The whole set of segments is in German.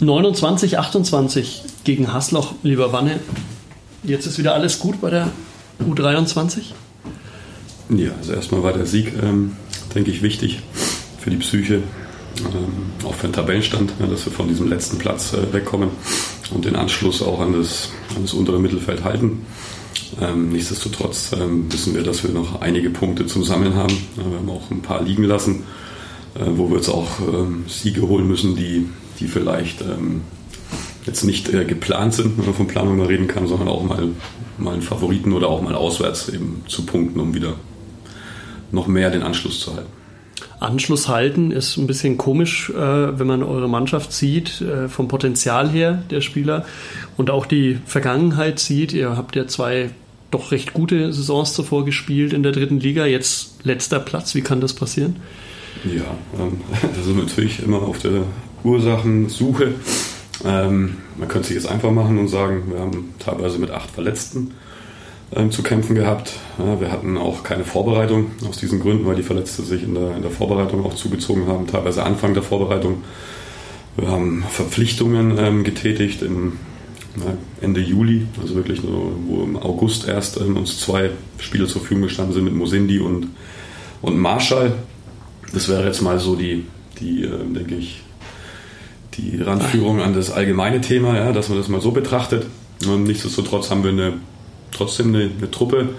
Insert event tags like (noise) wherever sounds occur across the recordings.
29, 28 gegen Hasloch, lieber Wanne. Jetzt ist wieder alles gut bei der U23? Ja, also erstmal war der Sieg, ähm, denke ich, wichtig für die Psyche, ähm, auch für den Tabellenstand, ja, dass wir von diesem letzten Platz äh, wegkommen und den Anschluss auch an das, an das untere Mittelfeld halten. Ähm, nichtsdestotrotz ähm, wissen wir, dass wir noch einige Punkte zum Sammeln haben. Ja, wir haben auch ein paar liegen lassen, äh, wo wir jetzt auch ähm, Siege holen müssen, die die vielleicht ähm, jetzt nicht äh, geplant sind, wenn man von Planung mal reden kann, sondern auch mal, mal einen Favoriten oder auch mal auswärts eben zu punkten, um wieder noch mehr den Anschluss zu halten. Anschluss halten ist ein bisschen komisch, äh, wenn man eure Mannschaft sieht, äh, vom Potenzial her der Spieler und auch die Vergangenheit sieht. Ihr habt ja zwei doch recht gute Saisons zuvor gespielt in der dritten Liga, jetzt letzter Platz. Wie kann das passieren? Ja, ähm, (laughs) da sind wir natürlich immer auf der Ursachensuche. Ähm, man könnte sich jetzt einfach machen und sagen, wir haben teilweise mit acht Verletzten ähm, zu kämpfen gehabt. Ja, wir hatten auch keine Vorbereitung aus diesen Gründen, weil die Verletzte sich in der, in der Vorbereitung auch zugezogen haben, teilweise Anfang der Vorbereitung. Wir haben Verpflichtungen ähm, getätigt im Ende Juli, also wirklich nur, wo im August erst ähm, uns zwei Spieler zur Verfügung gestanden sind mit Mosindi und, und Marschall. Das wäre jetzt mal so die, die äh, denke ich, die Randführung an das allgemeine Thema, ja, dass man das mal so betrachtet. Und nichtsdestotrotz haben wir eine, trotzdem eine, eine Truppe,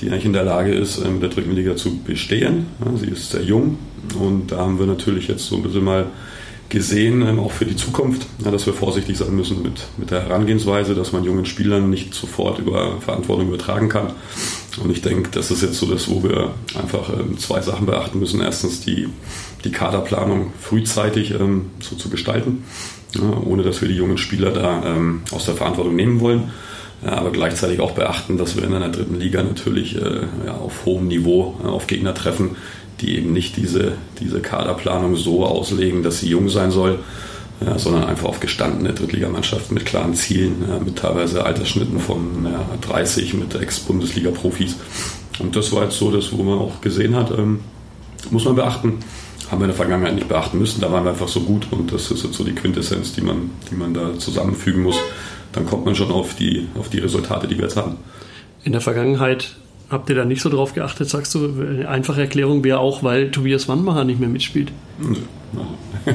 die eigentlich in der Lage ist, mit der dritten Liga zu bestehen. Ja, sie ist sehr jung und da haben wir natürlich jetzt so ein bisschen mal gesehen, ähm, auch für die Zukunft, ja, dass wir vorsichtig sein müssen mit, mit der Herangehensweise, dass man jungen Spielern nicht sofort über Verantwortung übertragen kann. Und ich denke, das ist jetzt so das, wo wir einfach ähm, zwei Sachen beachten müssen. Erstens die, die Kaderplanung frühzeitig ähm, so zu gestalten, ja, ohne dass wir die jungen Spieler da ähm, aus der Verantwortung nehmen wollen. Ja, aber gleichzeitig auch beachten, dass wir in einer dritten Liga natürlich äh, ja, auf hohem Niveau äh, auf Gegner treffen, die eben nicht diese, diese Kaderplanung so auslegen, dass sie jung sein soll, ja, sondern einfach auf gestandene Drittligamannschaften mit klaren Zielen, ja, mit teilweise Altersschnitten von ja, 30 mit Ex-Bundesliga-Profis. Und das war jetzt so, das, wo man auch gesehen hat, ähm, muss man beachten. Haben wir in der Vergangenheit nicht beachten müssen, da waren wir einfach so gut und das ist jetzt so die Quintessenz, die man, die man da zusammenfügen muss. Dann kommt man schon auf die, auf die Resultate, die wir jetzt haben. In der Vergangenheit Habt ihr da nicht so drauf geachtet, sagst du? Eine einfache Erklärung wäre auch, weil Tobias Wannmacher nicht mehr mitspielt. Nö. (laughs)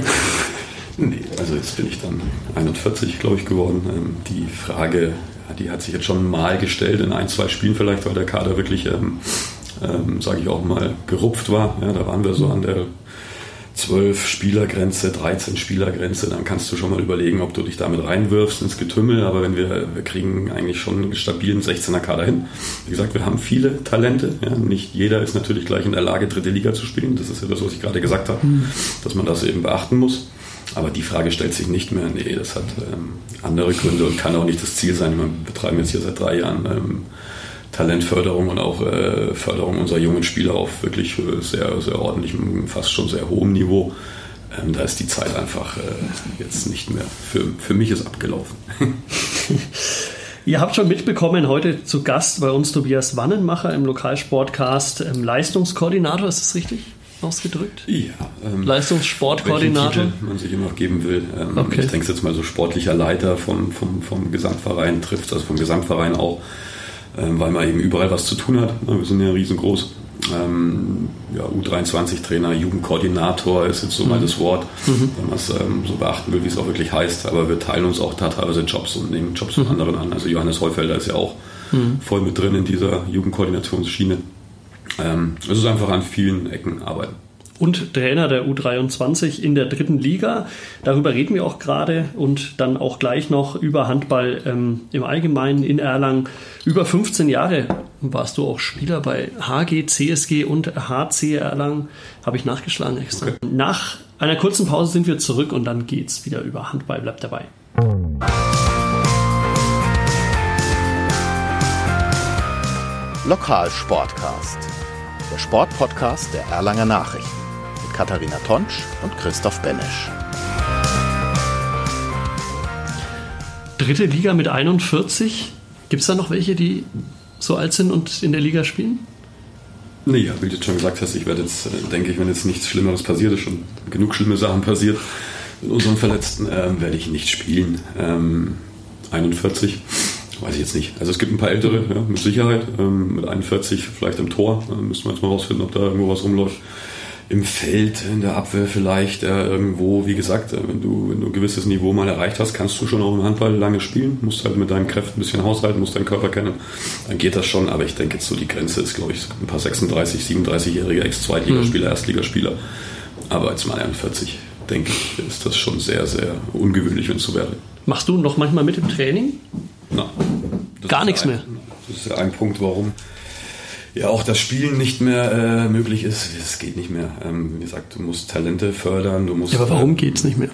also jetzt bin ich dann 41, glaube ich, geworden. Ähm, die Frage, die hat sich jetzt schon mal gestellt, in ein, zwei Spielen vielleicht, weil der Kader wirklich, ähm, ähm, sage ich auch mal, gerupft war. Ja, da waren wir so an der 12 Spielergrenze, 13 Spielergrenze, dann kannst du schon mal überlegen, ob du dich damit reinwirfst ins Getümmel. Aber wenn wir, wir kriegen eigentlich schon einen stabilen 16er Kader hin. Wie gesagt, wir haben viele Talente. Ja. Nicht jeder ist natürlich gleich in der Lage, dritte Liga zu spielen. Das ist ja das, was ich gerade gesagt habe, mhm. dass man das eben beachten muss. Aber die Frage stellt sich nicht mehr. Nee, das hat ähm, andere Gründe und kann auch nicht das Ziel sein. Wir betreiben jetzt hier seit drei Jahren ähm, Talentförderung und auch äh, Förderung unserer jungen Spieler auf wirklich sehr, sehr ordentlichem, fast schon sehr hohem Niveau. Ähm, da ist die Zeit einfach äh, jetzt nicht mehr. Für, für mich ist abgelaufen. (laughs) Ihr habt schon mitbekommen, heute zu Gast bei uns Tobias Wannenmacher im Lokalsportcast, ähm, Leistungskoordinator, ist das richtig? Ausgedrückt? Ja. Ähm, Leistungssportkoordinator. man sich immer noch geben will. Ähm, okay. Ich denke jetzt mal so sportlicher Leiter vom, vom, vom Gesamtverein trifft, also vom Gesamtverein auch. Ähm, weil man eben überall was zu tun hat. Wir sind ja riesengroß. Ähm, ja, U23-Trainer, Jugendkoordinator ist jetzt so mhm. mal das Wort, mhm. wenn man es ähm, so beachten will, wie es auch wirklich heißt. Aber wir teilen uns auch da teilweise Jobs und nehmen Jobs von mhm. anderen an. Also Johannes Heufelder ist ja auch mhm. voll mit drin in dieser Jugendkoordinationsschiene. Ähm, es ist einfach an vielen Ecken arbeiten und Trainer der U23 in der dritten Liga. Darüber reden wir auch gerade und dann auch gleich noch über Handball ähm, im Allgemeinen in Erlangen. Über 15 Jahre warst du auch Spieler bei HG, CSG und HC Erlangen. Habe ich nachgeschlagen extra. Okay. Nach einer kurzen Pause sind wir zurück und dann geht's wieder über Handball. Bleibt dabei. Lokalsportcast, der Sportpodcast der Erlanger Nachrichten. Katharina Tonsch und Christoph Benesch. Dritte Liga mit 41. Gibt es da noch welche, die so alt sind und in der Liga spielen? Nee, ja, wie du schon gesagt hast, ich werde jetzt, äh, denke ich, wenn jetzt nichts Schlimmeres passiert ist, schon genug schlimme Sachen passiert, mit unseren Verletzten ähm, werde ich nicht spielen. Ähm, 41, weiß ich jetzt nicht. Also es gibt ein paar ältere, ja, mit Sicherheit. Ähm, mit 41 vielleicht im Tor. Da müssen wir jetzt mal rausfinden, ob da irgendwo was rumläuft. Im Feld, in der Abwehr vielleicht, äh, irgendwo, wie gesagt, äh, wenn, du, wenn du ein gewisses Niveau mal erreicht hast, kannst du schon auch im Handball lange spielen. Musst halt mit deinen Kräften ein bisschen haushalten, musst deinen Körper kennen. Dann geht das schon, aber ich denke jetzt so die Grenze ist, glaube ich, ein paar 36, 37-jährige Ex-Zweitligaspieler, mhm. Erstligaspieler. Aber als mal 41 denke ich, ist das schon sehr, sehr ungewöhnlich, wenn es so wäre. Machst du noch manchmal mit im Training? Nein. Gar nichts ein, mehr. Das ist ja ein Punkt, warum ja auch das Spielen nicht mehr äh, möglich ist. Es geht nicht mehr. Ähm, wie gesagt, du musst Talente fördern. Du musst, ja, aber warum äh, geht es nicht mehr?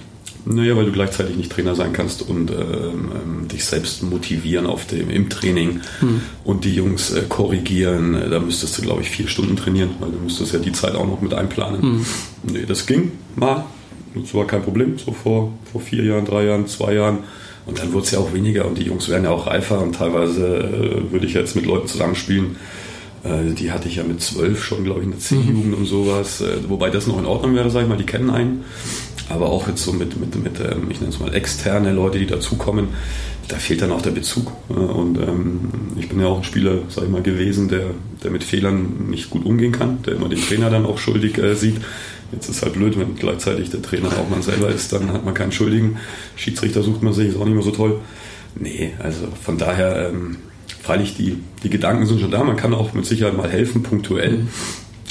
Naja, weil du gleichzeitig nicht Trainer sein kannst und ähm, ähm, dich selbst motivieren auf dem, im Training hm. und die Jungs äh, korrigieren. Da müsstest du, glaube ich, vier Stunden trainieren, weil du müsstest ja die Zeit auch noch mit einplanen. Hm. Nee, das ging mal. Das war kein Problem, so vor, vor vier Jahren, drei Jahren, zwei Jahren. Und dann wurde es ja auch weniger und die Jungs werden ja auch reifer und teilweise äh, würde ich jetzt mit Leuten zusammenspielen. Äh, die hatte ich ja mit zwölf schon, glaube ich, in der C-Jugend mhm. und sowas. Äh, wobei das noch in Ordnung wäre, sag ich mal, die kennen einen. Aber auch jetzt so mit, mit, mit ähm, ich nenne es mal externe Leute, die dazukommen, da fehlt dann auch der Bezug. Und ähm, ich bin ja auch ein Spieler, sag ich mal, gewesen, der, der mit Fehlern nicht gut umgehen kann, der immer den Trainer dann auch schuldig äh, sieht. Jetzt ist halt blöd, wenn gleichzeitig der Trainer auch man selber ist, dann hat man keinen Schuldigen. Schiedsrichter sucht man sich, ist auch nicht mehr so toll. Nee, also von daher, ähm, freilich die, die Gedanken sind schon da, man kann auch mit Sicherheit mal helfen, punktuell. Mhm.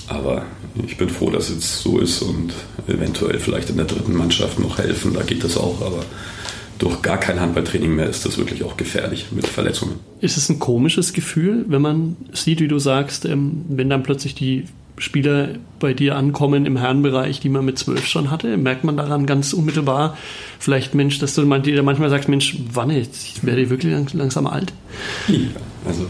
Aber ich bin froh, dass es so ist und eventuell vielleicht in der dritten Mannschaft noch helfen, da geht das auch, aber durch gar kein Handballtraining mehr ist das wirklich auch gefährlich mit Verletzungen. Ist es ein komisches Gefühl, wenn man sieht, wie du sagst, ähm, wenn dann plötzlich die Spieler bei dir ankommen im Herrenbereich, die man mit zwölf schon hatte? Merkt man daran ganz unmittelbar, vielleicht, Mensch, dass du manchmal sagst, Mensch, wann jetzt? Ich werde wirklich langsam alt? Ja, also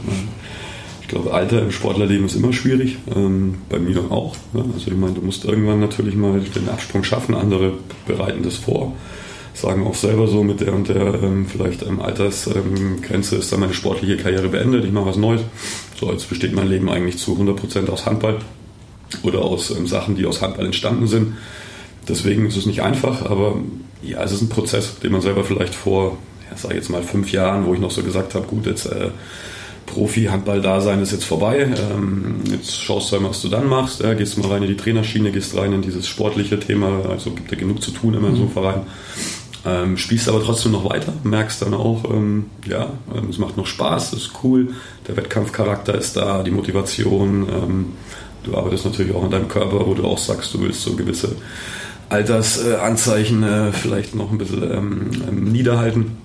ich glaube, Alter im Sportlerleben ist immer schwierig. Ähm, bei mir auch. Also ich meine, du musst irgendwann natürlich mal den Absprung schaffen, andere bereiten das vor sagen auch selber so, mit der und der ähm, vielleicht ähm, Altersgrenze ist dann meine sportliche Karriere beendet, ich mache was Neues. So, jetzt besteht mein Leben eigentlich zu 100% aus Handball oder aus ähm, Sachen, die aus Handball entstanden sind. Deswegen ist es nicht einfach, aber ja, es ist ein Prozess, den man selber vielleicht vor, ja, sag ich jetzt mal fünf Jahren, wo ich noch so gesagt habe, gut, jetzt äh, Profi-Handball-Dasein ist jetzt vorbei. Ähm, jetzt schaust du mal, was du dann machst. Ja, gehst mal rein in die Trainerschiene, gehst rein in dieses sportliche Thema. Also gibt ja genug zu tun immer in so einem mhm. Verein. Ähm, spielst aber trotzdem noch weiter, merkst dann auch, ähm, ja, ähm, es macht noch Spaß, es ist cool, der Wettkampfcharakter ist da, die Motivation. Du arbeitest natürlich auch an deinem Körper, wo du auch sagst, du willst so gewisse Altersanzeichen äh, vielleicht noch ein bisschen ähm, ähm, niederhalten.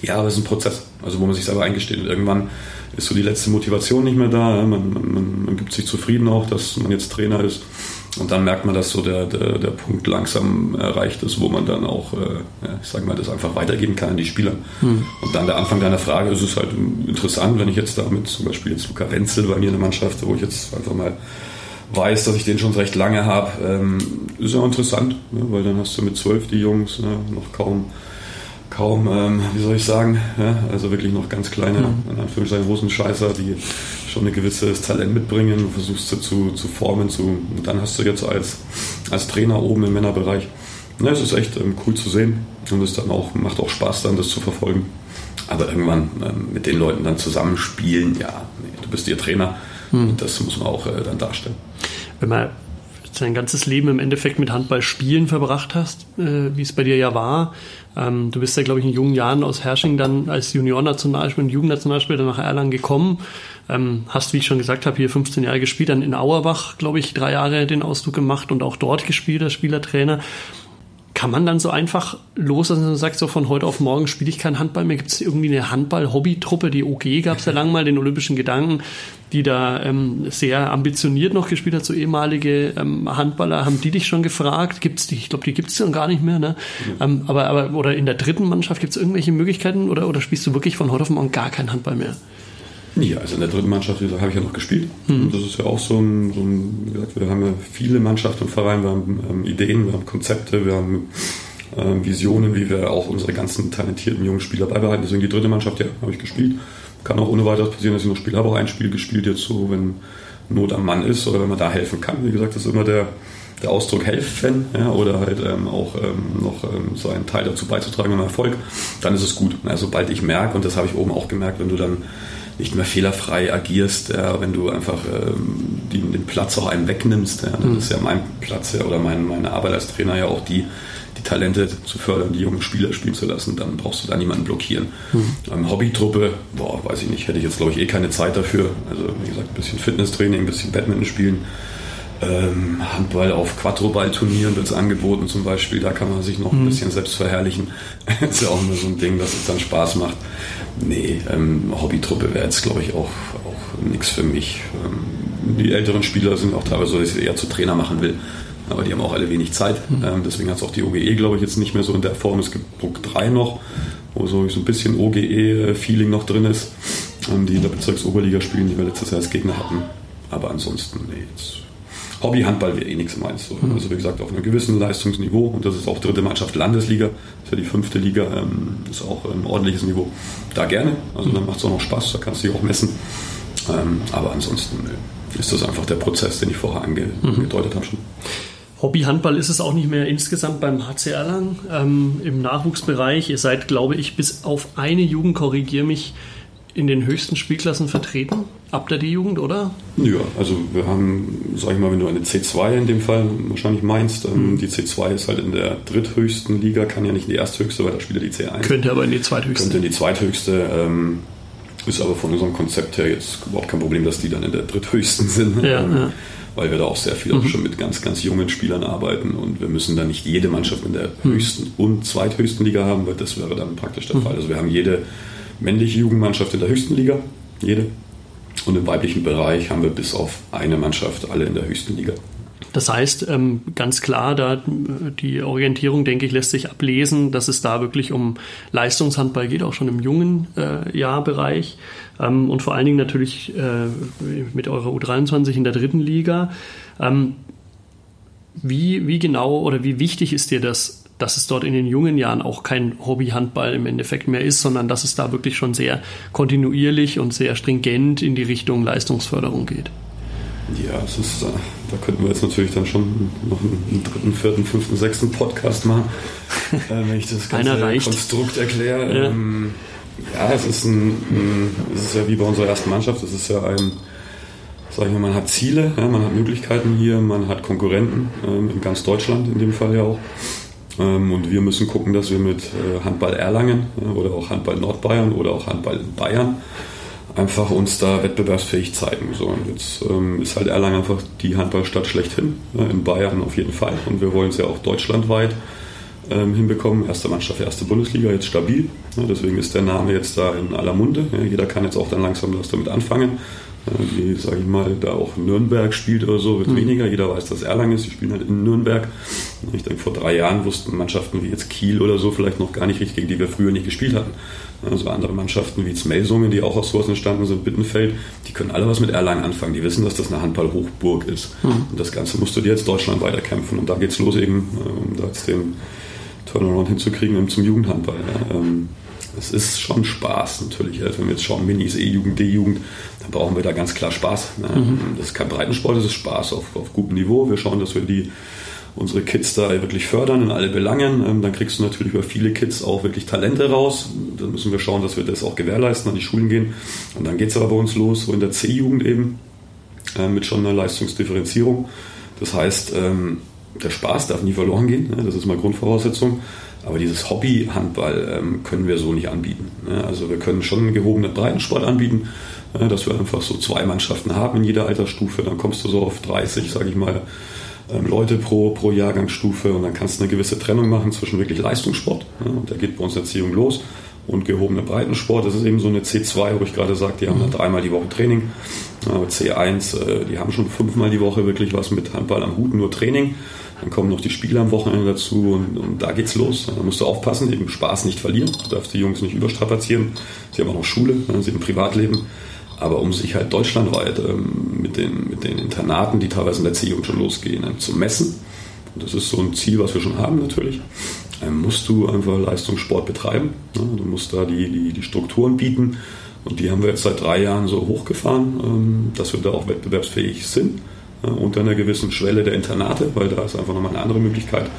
Ja, aber es ist ein Prozess, also wo man sich selber eingesteht. Und irgendwann ist so die letzte Motivation nicht mehr da. Man, man, man gibt sich zufrieden auch, dass man jetzt Trainer ist. Und dann merkt man, dass so der, der, der Punkt langsam erreicht ist, wo man dann auch, äh, ja, ich sage mal, das einfach weitergeben kann an die Spieler. Hm. Und dann der Anfang deiner Frage ist es halt interessant, wenn ich jetzt damit zum Beispiel jetzt Luca Wenzel bei mir in der Mannschaft, wo ich jetzt einfach mal weiß, dass ich den schon recht lange habe, ähm, ist ja interessant, ne? weil dann hast du mit zwölf die Jungs ne, noch kaum, kaum, ähm, wie soll ich sagen, ja? also wirklich noch ganz kleine, mhm. in Anführungszeichen Hosenscheißer, die schon ein gewisses Talent mitbringen, du versuchst sie zu, zu formen, zu, und dann hast du jetzt als, als Trainer oben im Männerbereich. Ne, es ist echt ähm, cool zu sehen und es dann auch, macht auch Spaß dann, das zu verfolgen. Aber irgendwann ähm, mit den Leuten dann zusammenspielen, ja, nee, du bist ihr Trainer, hm. Das muss man auch äh, dann darstellen. Wenn man sein ganzes Leben im Endeffekt mit Handball spielen verbracht hast, äh, wie es bei dir ja war. Ähm, du bist ja, glaube ich, in jungen Jahren aus Hersching dann als Junior-Nationalspieler und Jugendnationalspieler nach Erlangen gekommen. Ähm, hast, wie ich schon gesagt habe, hier 15 Jahre gespielt, dann in Auerbach, glaube ich, drei Jahre den Ausdruck gemacht und auch dort gespielt als Spielertrainer. Kann man dann so einfach los, dass man sagt, so von heute auf morgen spiele ich kein Handball mehr? Gibt es irgendwie eine Handball-Hobby-Truppe? Die OG gab es ja lang mal, den Olympischen Gedanken, die da ähm, sehr ambitioniert noch gespielt hat, so ehemalige ähm, Handballer. Haben die dich schon gefragt? Gibt's die? Ich glaube, die gibt es dann gar nicht mehr. Ne? Mhm. Ähm, aber, aber, oder in der dritten Mannschaft gibt es irgendwelche Möglichkeiten oder, oder spielst du wirklich von heute auf morgen gar kein Handball mehr? Ja, also in der dritten Mannschaft habe ich ja noch gespielt. Mhm. Das ist ja auch so ein, so ein, wie gesagt, wir haben ja viele Mannschaften im Verein, wir haben ähm, Ideen, wir haben Konzepte, wir haben ähm, Visionen, wie wir auch unsere ganzen talentierten jungen Spieler beibehalten. Deswegen die dritte Mannschaft, ja, habe ich gespielt. Kann auch ohne weiteres passieren, dass ich noch spiele. Habe auch ein Spiel gespielt jetzt so, wenn Not am Mann ist oder wenn man da helfen kann. Wie gesagt, das ist immer der, der Ausdruck helfen ja, oder halt ähm, auch ähm, noch ähm, so einen Teil dazu beizutragen am Erfolg, dann ist es gut. Ja, sobald ich merke, und das habe ich oben auch gemerkt, wenn du dann nicht mehr fehlerfrei agierst, ja, wenn du einfach ähm, die, den Platz auch einem wegnimmst. Ja, das mhm. ist ja mein Platz ja, oder mein, meine Arbeit als Trainer ja auch die, die Talente zu fördern, die jungen Spieler spielen zu lassen, dann brauchst du da niemanden blockieren. Mhm. Ähm, Hobbytruppe, boah, weiß ich nicht, hätte ich jetzt glaube ich eh keine Zeit dafür. Also wie gesagt, ein bisschen Fitnesstraining, ein bisschen Badminton spielen. Ähm, Handball auf Quattroball-Turnieren wird es angeboten zum Beispiel, da kann man sich noch ein mhm. bisschen selbst verherrlichen. (laughs) ist ja auch nur so ein Ding, dass es dann Spaß macht. Nee, ähm, Hobbytruppe wäre jetzt glaube ich auch, auch nichts für mich. Ähm, die älteren Spieler sind auch teilweise so, dass ich eher zu Trainer machen will. Aber die haben auch alle wenig Zeit. Mhm. Ähm, deswegen hat es auch die OGE, glaube ich, jetzt nicht mehr so in der Form. Es gibt Bruck 3 noch, wo so ein bisschen OGE-Feeling noch drin ist, ähm, die in der Bezirksoberliga spielen, die wir letztes Jahr als Gegner hatten. Aber ansonsten, nee, jetzt Hobbyhandball wäre eh nichts meins. So. Mhm. Also wie gesagt, auf einem gewissen Leistungsniveau und das ist auch dritte Mannschaft Landesliga, ist ja die fünfte Liga, ähm, ist auch ein ordentliches Niveau. Da gerne, also dann macht es auch noch Spaß, da kannst du dich auch messen. Ähm, aber ansonsten nö, ist das einfach der Prozess, den ich vorher angedeutet mhm. habe schon. Hobbyhandball ist es auch nicht mehr insgesamt beim HC Erlangen ähm, im Nachwuchsbereich. Ihr seid, glaube ich, bis auf eine Jugend, korrigiere mich, in den höchsten Spielklassen vertreten, ab der D-Jugend, oder? Ja, also wir haben, sag ich mal, wenn du eine C2 in dem Fall wahrscheinlich meinst, ähm, mhm. die C2 ist halt in der dritthöchsten Liga, kann ja nicht in die ersthöchste, weil da spielt ja die C1. Könnte aber in die zweithöchste. Könnte in die zweithöchste. Ähm, ist aber von unserem Konzept her jetzt überhaupt kein Problem, dass die dann in der dritthöchsten (laughs) sind. Ja, ähm, ja. Weil wir da auch sehr viel mhm. schon mit ganz, ganz jungen Spielern arbeiten und wir müssen da nicht jede Mannschaft in der mhm. höchsten und zweithöchsten Liga haben, weil das wäre dann praktisch der mhm. Fall. Also wir haben jede männliche Jugendmannschaft in der höchsten Liga, jede. Und im weiblichen Bereich haben wir bis auf eine Mannschaft alle in der höchsten Liga. Das heißt, ähm, ganz klar, da die Orientierung, denke ich, lässt sich ablesen, dass es da wirklich um Leistungshandball geht, auch schon im jungen äh, Jahrbereich. Ähm, und vor allen Dingen natürlich äh, mit eurer U23 in der dritten Liga. Ähm, wie, wie genau oder wie wichtig ist dir das, dass es dort in den jungen Jahren auch kein Hobbyhandball im Endeffekt mehr ist, sondern dass es da wirklich schon sehr kontinuierlich und sehr stringent in die Richtung Leistungsförderung geht. Ja, es ist, äh, da könnten wir jetzt natürlich dann schon noch einen dritten, vierten, fünften, sechsten Podcast machen, äh, wenn ich das (laughs) ganze Konstrukt erkläre. Ja. Ähm, ja, es ist ein, ein, es ist ja wie bei unserer ersten Mannschaft, es ist ja ein, sag ich mal, man hat Ziele, ja, man hat Möglichkeiten hier, man hat Konkurrenten ähm, in ganz Deutschland in dem Fall ja auch. Ähm, und wir müssen gucken, dass wir mit äh, Handball Erlangen oder auch Handball Nordbayern oder auch Handball Bayern einfach uns da wettbewerbsfähig zeigen. So, und jetzt ähm, ist halt Erlangen einfach die Handballstadt schlechthin, in Bayern auf jeden Fall. Und wir wollen es ja auch deutschlandweit ähm, hinbekommen. Erste Mannschaft, erste Bundesliga, jetzt stabil. deswegen ist der Name jetzt da in aller Munde. jeder kann jetzt auch dann langsam was damit anfangen wie, sage ich mal, da auch Nürnberg spielt oder so, wird mhm. weniger. Jeder weiß, dass Erlangen ist. Die spielen halt in Nürnberg. Ich denke, vor drei Jahren wussten Mannschaften wie jetzt Kiel oder so vielleicht noch gar nicht richtig, gegen die wir früher nicht gespielt hatten. Also andere Mannschaften wie Zmelsungen, die auch aus sowas entstanden sind, Bittenfeld, die können alle was mit Erlangen anfangen. Die wissen, dass das eine Handball-Hochburg ist. Mhm. Und das Ganze musst du dir jetzt Deutschland weiterkämpfen. Und da geht's los eben, um da jetzt den Turnaround hinzukriegen zum Jugendhandball. Ja. Es ist schon Spaß natürlich. Wenn wir jetzt schauen, Minis, E-Jugend, D-Jugend, dann brauchen wir da ganz klar Spaß. Ne? Mhm. Das ist kein Breitensport, das ist Spaß auf, auf gutem Niveau. Wir schauen, dass wir die unsere Kids da wirklich fördern in alle Belangen. Ähm, dann kriegst du natürlich über viele Kids auch wirklich Talente raus. Dann müssen wir schauen, dass wir das auch gewährleisten, an die Schulen gehen. Und dann geht es aber bei uns los, so in der C-Jugend eben, äh, mit schon einer Leistungsdifferenzierung. Das heißt, ähm, der Spaß darf nie verloren gehen. Ne? Das ist mal Grundvoraussetzung. Aber dieses Hobby-Handball ähm, können wir so nicht anbieten. Ne? Also wir können schon einen gehobenen Breitensport anbieten, äh, dass wir einfach so zwei Mannschaften haben in jeder Altersstufe. Dann kommst du so auf 30, sage ich mal, ähm, Leute pro, pro Jahrgangsstufe und dann kannst du eine gewisse Trennung machen zwischen wirklich Leistungssport, ne? und der geht bei uns Erziehung los, und gehobener Breitensport. Das ist eben so eine C2, wo ich gerade sagte, die haben dann dreimal die Woche Training. Aber C1, äh, die haben schon fünfmal die Woche wirklich was mit Handball am Hut, nur Training. Dann kommen noch die Spiele am Wochenende dazu und, und da geht's los. Da musst du aufpassen, eben Spaß nicht verlieren. Du darfst die Jungs nicht überstrapazieren. Sie haben auch noch Schule, sie haben Privatleben. Aber um sich halt deutschlandweit ähm, mit, den, mit den Internaten, die teilweise in der C-Jugend schon losgehen, ähm, zu messen, und das ist so ein Ziel, was wir schon haben natürlich, ähm, musst du einfach Leistungssport betreiben. Ne? Du musst da die, die, die Strukturen bieten. Und die haben wir jetzt seit drei Jahren so hochgefahren, ähm, dass wir da auch wettbewerbsfähig sind. Äh, unter einer gewissen Schwelle der Internate, weil da ist einfach nochmal eine andere Möglichkeit,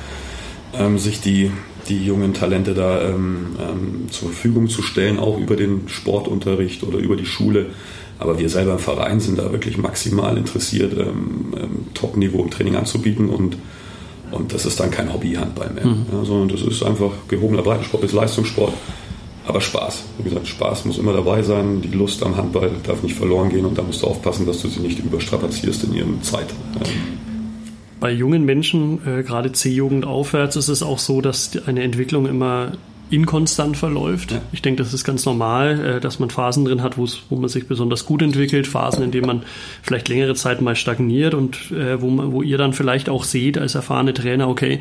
ähm, sich die, die jungen Talente da ähm, ähm, zur Verfügung zu stellen, auch über den Sportunterricht oder über die Schule. Aber wir selber im Verein sind da wirklich maximal interessiert, Top-Niveau im Training anzubieten und, und das ist dann kein Hobby-Handball mehr, mhm. ja, sondern das ist einfach gehobener Breitensport, ist Leistungssport, aber Spaß. Wie gesagt, Spaß muss immer dabei sein, die Lust am Handball darf nicht verloren gehen und da musst du aufpassen, dass du sie nicht überstrapazierst in ihren Zeit. Bei jungen Menschen, äh, gerade C-Jugend aufwärts, ist es auch so, dass eine Entwicklung immer inkonstant verläuft. Ja. Ich denke, das ist ganz normal, äh, dass man Phasen drin hat, wo man sich besonders gut entwickelt, Phasen, in denen man vielleicht längere Zeit mal stagniert und äh, wo, man, wo ihr dann vielleicht auch seht als erfahrene Trainer, okay,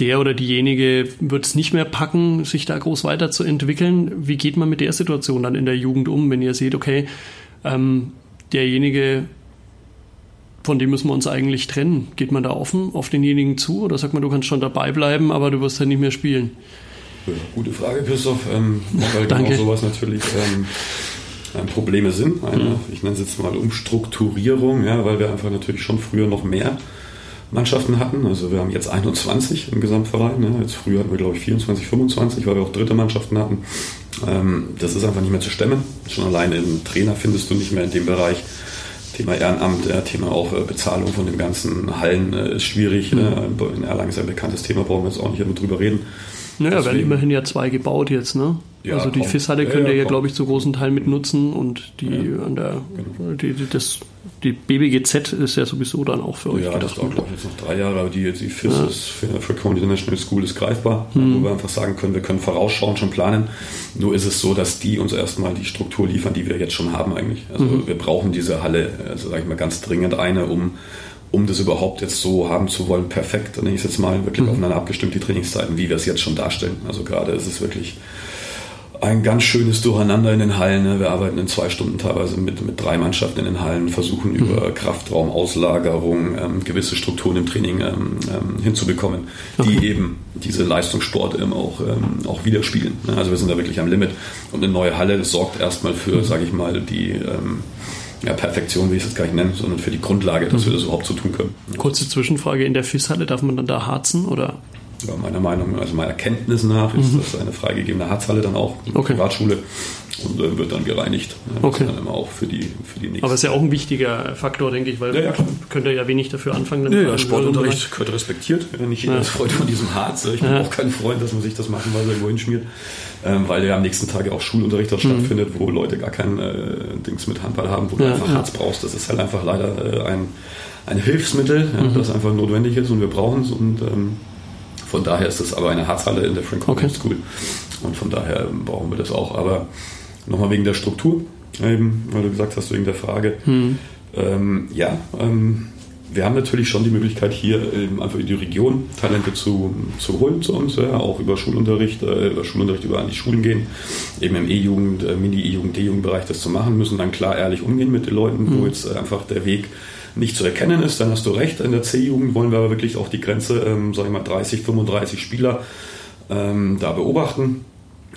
der oder diejenige wird es nicht mehr packen, sich da groß weiterzuentwickeln. Wie geht man mit der Situation dann in der Jugend um, wenn ihr seht, okay, ähm, derjenige, von dem müssen wir uns eigentlich trennen. Geht man da offen auf denjenigen zu oder sagt man, du kannst schon dabei bleiben, aber du wirst ja nicht mehr spielen? Gute Frage, Christoph. Ähm, (laughs) weil genau sowas natürlich ähm, Probleme sind. Eine, mhm. Ich nenne es jetzt mal Umstrukturierung, ja, weil wir einfach natürlich schon früher noch mehr Mannschaften hatten. Also wir haben jetzt 21 im Gesamtverein. Ja. Jetzt früher hatten wir, glaube ich, 24, 25, weil wir auch dritte Mannschaften hatten. Ähm, das ist einfach nicht mehr zu stemmen. Schon alleine einen Trainer findest du nicht mehr in dem Bereich. Thema Ehrenamt, ja, Thema auch äh, Bezahlung von den ganzen Hallen äh, ist schwierig. Mhm. Äh, in Erlangen ist ein bekanntes Thema, brauchen wir jetzt auch nicht drüber reden. Naja, Deswegen, werden immerhin ja zwei gebaut jetzt, ne? Ja, also die FIS-Halle könnt ihr ja, ja glaube ich, zu großen Teil mitnutzen und die ja, an der genau. die, die, das, die BBGZ ist ja sowieso dann auch für euch. Ja, das dauert, glaube ich, jetzt noch drei Jahre, aber die, die FIS ja. ist für, für County International School ist greifbar, mhm. wo wir einfach sagen können, wir können vorausschauen, schon planen. Nur ist es so, dass die uns erstmal die Struktur liefern, die wir jetzt schon haben eigentlich. Also mhm. wir brauchen diese Halle, also sage ich mal ganz dringend eine, um um das überhaupt jetzt so haben zu wollen, perfekt, dann nenne ich es jetzt mal wirklich mhm. aufeinander abgestimmt, die Trainingszeiten, wie wir es jetzt schon darstellen. Also gerade ist es wirklich ein ganz schönes Durcheinander in den Hallen. Ne? Wir arbeiten in zwei Stunden teilweise mit, mit drei Mannschaften in den Hallen, versuchen mhm. über Kraftraum, Auslagerung ähm, gewisse Strukturen im Training ähm, ähm, hinzubekommen, okay. die eben diese Leistungssport eben auch, ähm, auch widerspiegeln. Ne? Also wir sind da wirklich am Limit und eine neue Halle sorgt erstmal für, mhm. sage ich mal, die ähm, ja, Perfektion will ich es gar nicht nennen, sondern für die Grundlage, dass mhm. wir das überhaupt so tun können. Kurze Zwischenfrage, in der FIS-Halle darf man dann da harzen oder? Ja, meiner Meinung, also meiner Kenntnis nach ist mhm. das eine freigegebene Harzhalle dann auch, eine okay. Privatschule und äh, wird dann gereinigt. Ja, okay. Dann auch für die, für die nächsten. Aber ist ja auch ein wichtiger Faktor, denke ich, weil ja, ja, könnt ihr ja wenig dafür anfangen. Ja, ja Sportunterricht gehört respektiert. Nicht jeder ist Freund von diesem Harz. Ich bin auch kein Freund, dass man sich das machen, weil er irgendwo hinschmiert ähm, weil ja am nächsten Tag auch Schulunterricht dort mhm. stattfindet, wo Leute gar kein äh, Dings mit Handball haben, wo du einfach ja. Harz brauchst. Das ist halt einfach leider äh, ein, ein Hilfsmittel, mhm. das einfach notwendig ist und wir brauchen es und ähm, von daher ist das aber eine Harzhalle in der Frank okay. School und von daher brauchen wir das auch. Aber nochmal wegen der Struktur, eben, weil du gesagt hast, wegen der Frage. Mhm. Ähm, ja, ähm, wir haben natürlich schon die Möglichkeit, hier einfach in die Region Talente zu, zu holen zu uns, ja, auch über Schulunterricht, äh, über Schulunterricht über an die Schulen gehen, eben im E-Jugend, äh, Mini-E-Jugend, D-Jugendbereich das zu machen, müssen dann klar ehrlich umgehen mit den Leuten, mhm. wo jetzt einfach der Weg nicht zu erkennen ist, dann hast du recht. In der C-Jugend wollen wir aber wirklich auch die Grenze, ähm, sage ich mal, 30, 35 Spieler ähm, da beobachten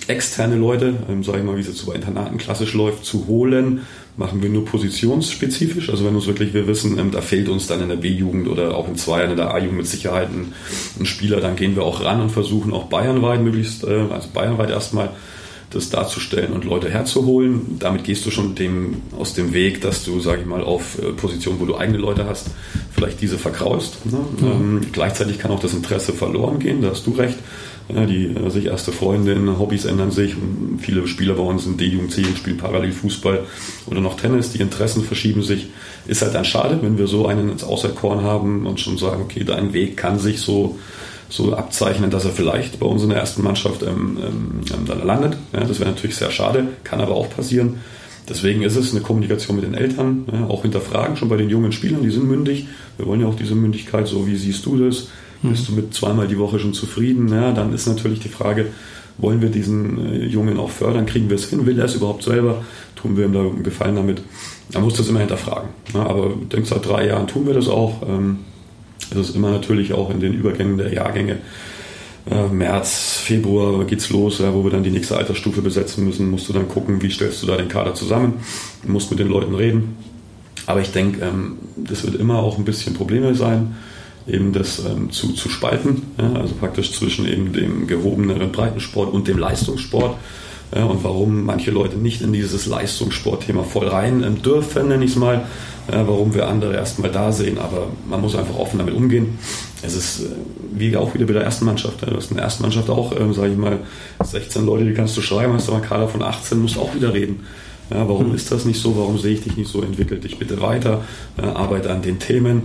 externe Leute, ähm, sage ich mal, wie es jetzt so bei Internaten klassisch läuft, zu holen, machen wir nur positionsspezifisch. Also wenn uns wirklich, wir wissen, ähm, da fehlt uns dann in der B-Jugend oder auch in Zweiern, in der A-Jugend mit Sicherheit ein, ein, Spieler, dann gehen wir auch ran und versuchen auch bayernweit möglichst, äh, also bayernweit erstmal das darzustellen und Leute herzuholen. Damit gehst du schon dem, aus dem Weg, dass du, sage ich mal, auf äh, Positionen, wo du eigene Leute hast, vielleicht diese verkraust. Ne? Mhm. Ähm, gleichzeitig kann auch das Interesse verloren gehen, da hast du recht. Ja, die also sich erste Freundin, Hobbys ändern sich. Viele Spieler bei uns in D-Jugend, C-Jugend spielen parallel Fußball oder noch Tennis. Die Interessen verschieben sich. Ist halt dann schade, wenn wir so einen ins Außerkorn haben und schon sagen, okay, dein Weg kann sich so so abzeichnen, dass er vielleicht bei uns in der ersten Mannschaft ähm, ähm, dann landet. Ja, das wäre natürlich sehr schade, kann aber auch passieren. Deswegen ist es eine Kommunikation mit den Eltern, ja, auch hinterfragen, schon bei den jungen Spielern, die sind mündig. Wir wollen ja auch diese Mündigkeit, so wie siehst du das? Bist du mit zweimal die Woche schon zufrieden? Ja, dann ist natürlich die Frage, wollen wir diesen äh, Jungen auch fördern? Kriegen wir es hin? Will er es überhaupt selber? Tun wir ihm da einen Gefallen damit? Man muss das immer hinterfragen. Ja, aber ich denke, seit drei Jahren tun wir das auch. Ähm, es ist immer natürlich auch in den Übergängen der Jahrgänge. Äh, März, Februar geht's los, ja, wo wir dann die nächste Altersstufe besetzen müssen. Musst du dann gucken, wie stellst du da den Kader zusammen. Du musst mit den Leuten reden Aber ich denke, ähm, das wird immer auch ein bisschen Probleme sein, eben das ähm, zu, zu spalten, ja, also praktisch zwischen eben dem gehobeneren Breitensport und dem Leistungssport. Ja, und warum manche Leute nicht in dieses Leistungssportthema voll rein ähm, dürfen, nenne ich es mal, ja, warum wir andere erstmal da sehen, aber man muss einfach offen damit umgehen. Es ist äh, wie auch wieder bei der ersten Mannschaft. Du hast in der ersten Mannschaft auch, ähm, sage ich mal, 16 Leute, die kannst du schreiben, hast aber einen Kader von 18, musst auch wieder reden. Ja, warum mhm. ist das nicht so? Warum sehe ich dich nicht so? Entwickel dich bitte weiter, äh, arbeite an den Themen.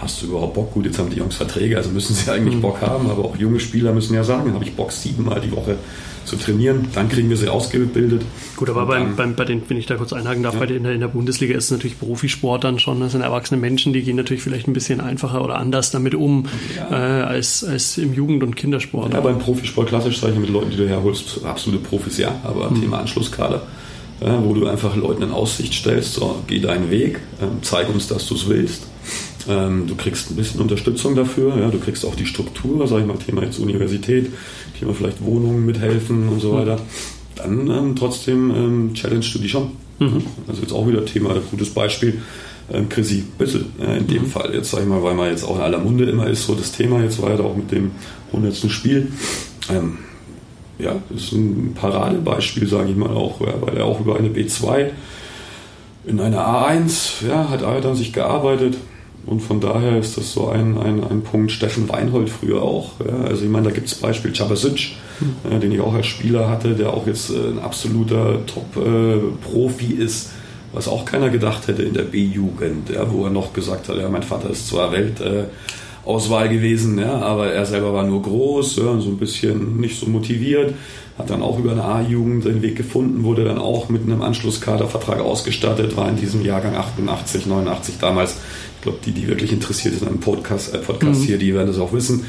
Hast du überhaupt Bock? Gut, jetzt haben die Jungs Verträge, also müssen sie eigentlich mhm. Bock haben, aber auch junge Spieler müssen ja sagen, habe ich Bock, siebenmal die Woche zu trainieren. Dann kriegen wir sie ausgebildet. Gut, aber beim, beim, bei den, wenn ich da kurz einhaken darf, ja. bei den, in, der, Bundesliga ist es natürlich Profisport dann schon. Das sind erwachsene Menschen, die gehen natürlich vielleicht ein bisschen einfacher oder anders damit um ja. äh, als, als im Jugend- und Kindersport. Ja, beim Profisport klassisch sage ich mit Leuten, die du herholst, absolute Profis, ja, aber mhm. Thema Anschlusskader. Ja, wo du einfach Leuten in Aussicht stellst, so, geh deinen Weg, ähm, zeig uns, dass du es willst. Ähm, du kriegst ein bisschen Unterstützung dafür, ja, du kriegst auch die Struktur, sag ich mal, Thema jetzt Universität, Thema vielleicht Wohnungen mithelfen und so weiter. Dann ähm, trotzdem ähm, challengest du die schon. Mhm. Also jetzt auch wieder Thema, gutes Beispiel. Ähm, Chrissy Bissel äh, in dem mhm. Fall. Jetzt sag ich mal, weil man jetzt auch in aller Munde immer ist, so das Thema jetzt weiter auch mit dem 100. Spiel. Ähm, ja, das ist ein Paradebeispiel, sage ich mal auch, ja, weil er auch über eine B2 in einer A1 ja, hat er an sich gearbeitet, und von daher ist das so ein, ein, ein Punkt. Steffen Weinhold früher auch. Ja. Also ich meine, da gibt es Beispiel Cabasic, mhm. äh, den ich auch als Spieler hatte, der auch jetzt äh, ein absoluter Top-Profi äh, ist, was auch keiner gedacht hätte in der B-Jugend, ja, wo er noch gesagt hat, ja, mein Vater ist zwar Weltauswahl gewesen, ja, aber er selber war nur groß, ja, so ein bisschen nicht so motiviert, hat dann auch über eine A-Jugend den Weg gefunden, wurde dann auch mit einem Anschlusskadervertrag ausgestattet, war in diesem Jahrgang 88, 89 damals ich glaube, die, die wirklich interessiert sind am Podcast, äh, Podcast mhm. hier, die werden das auch wissen.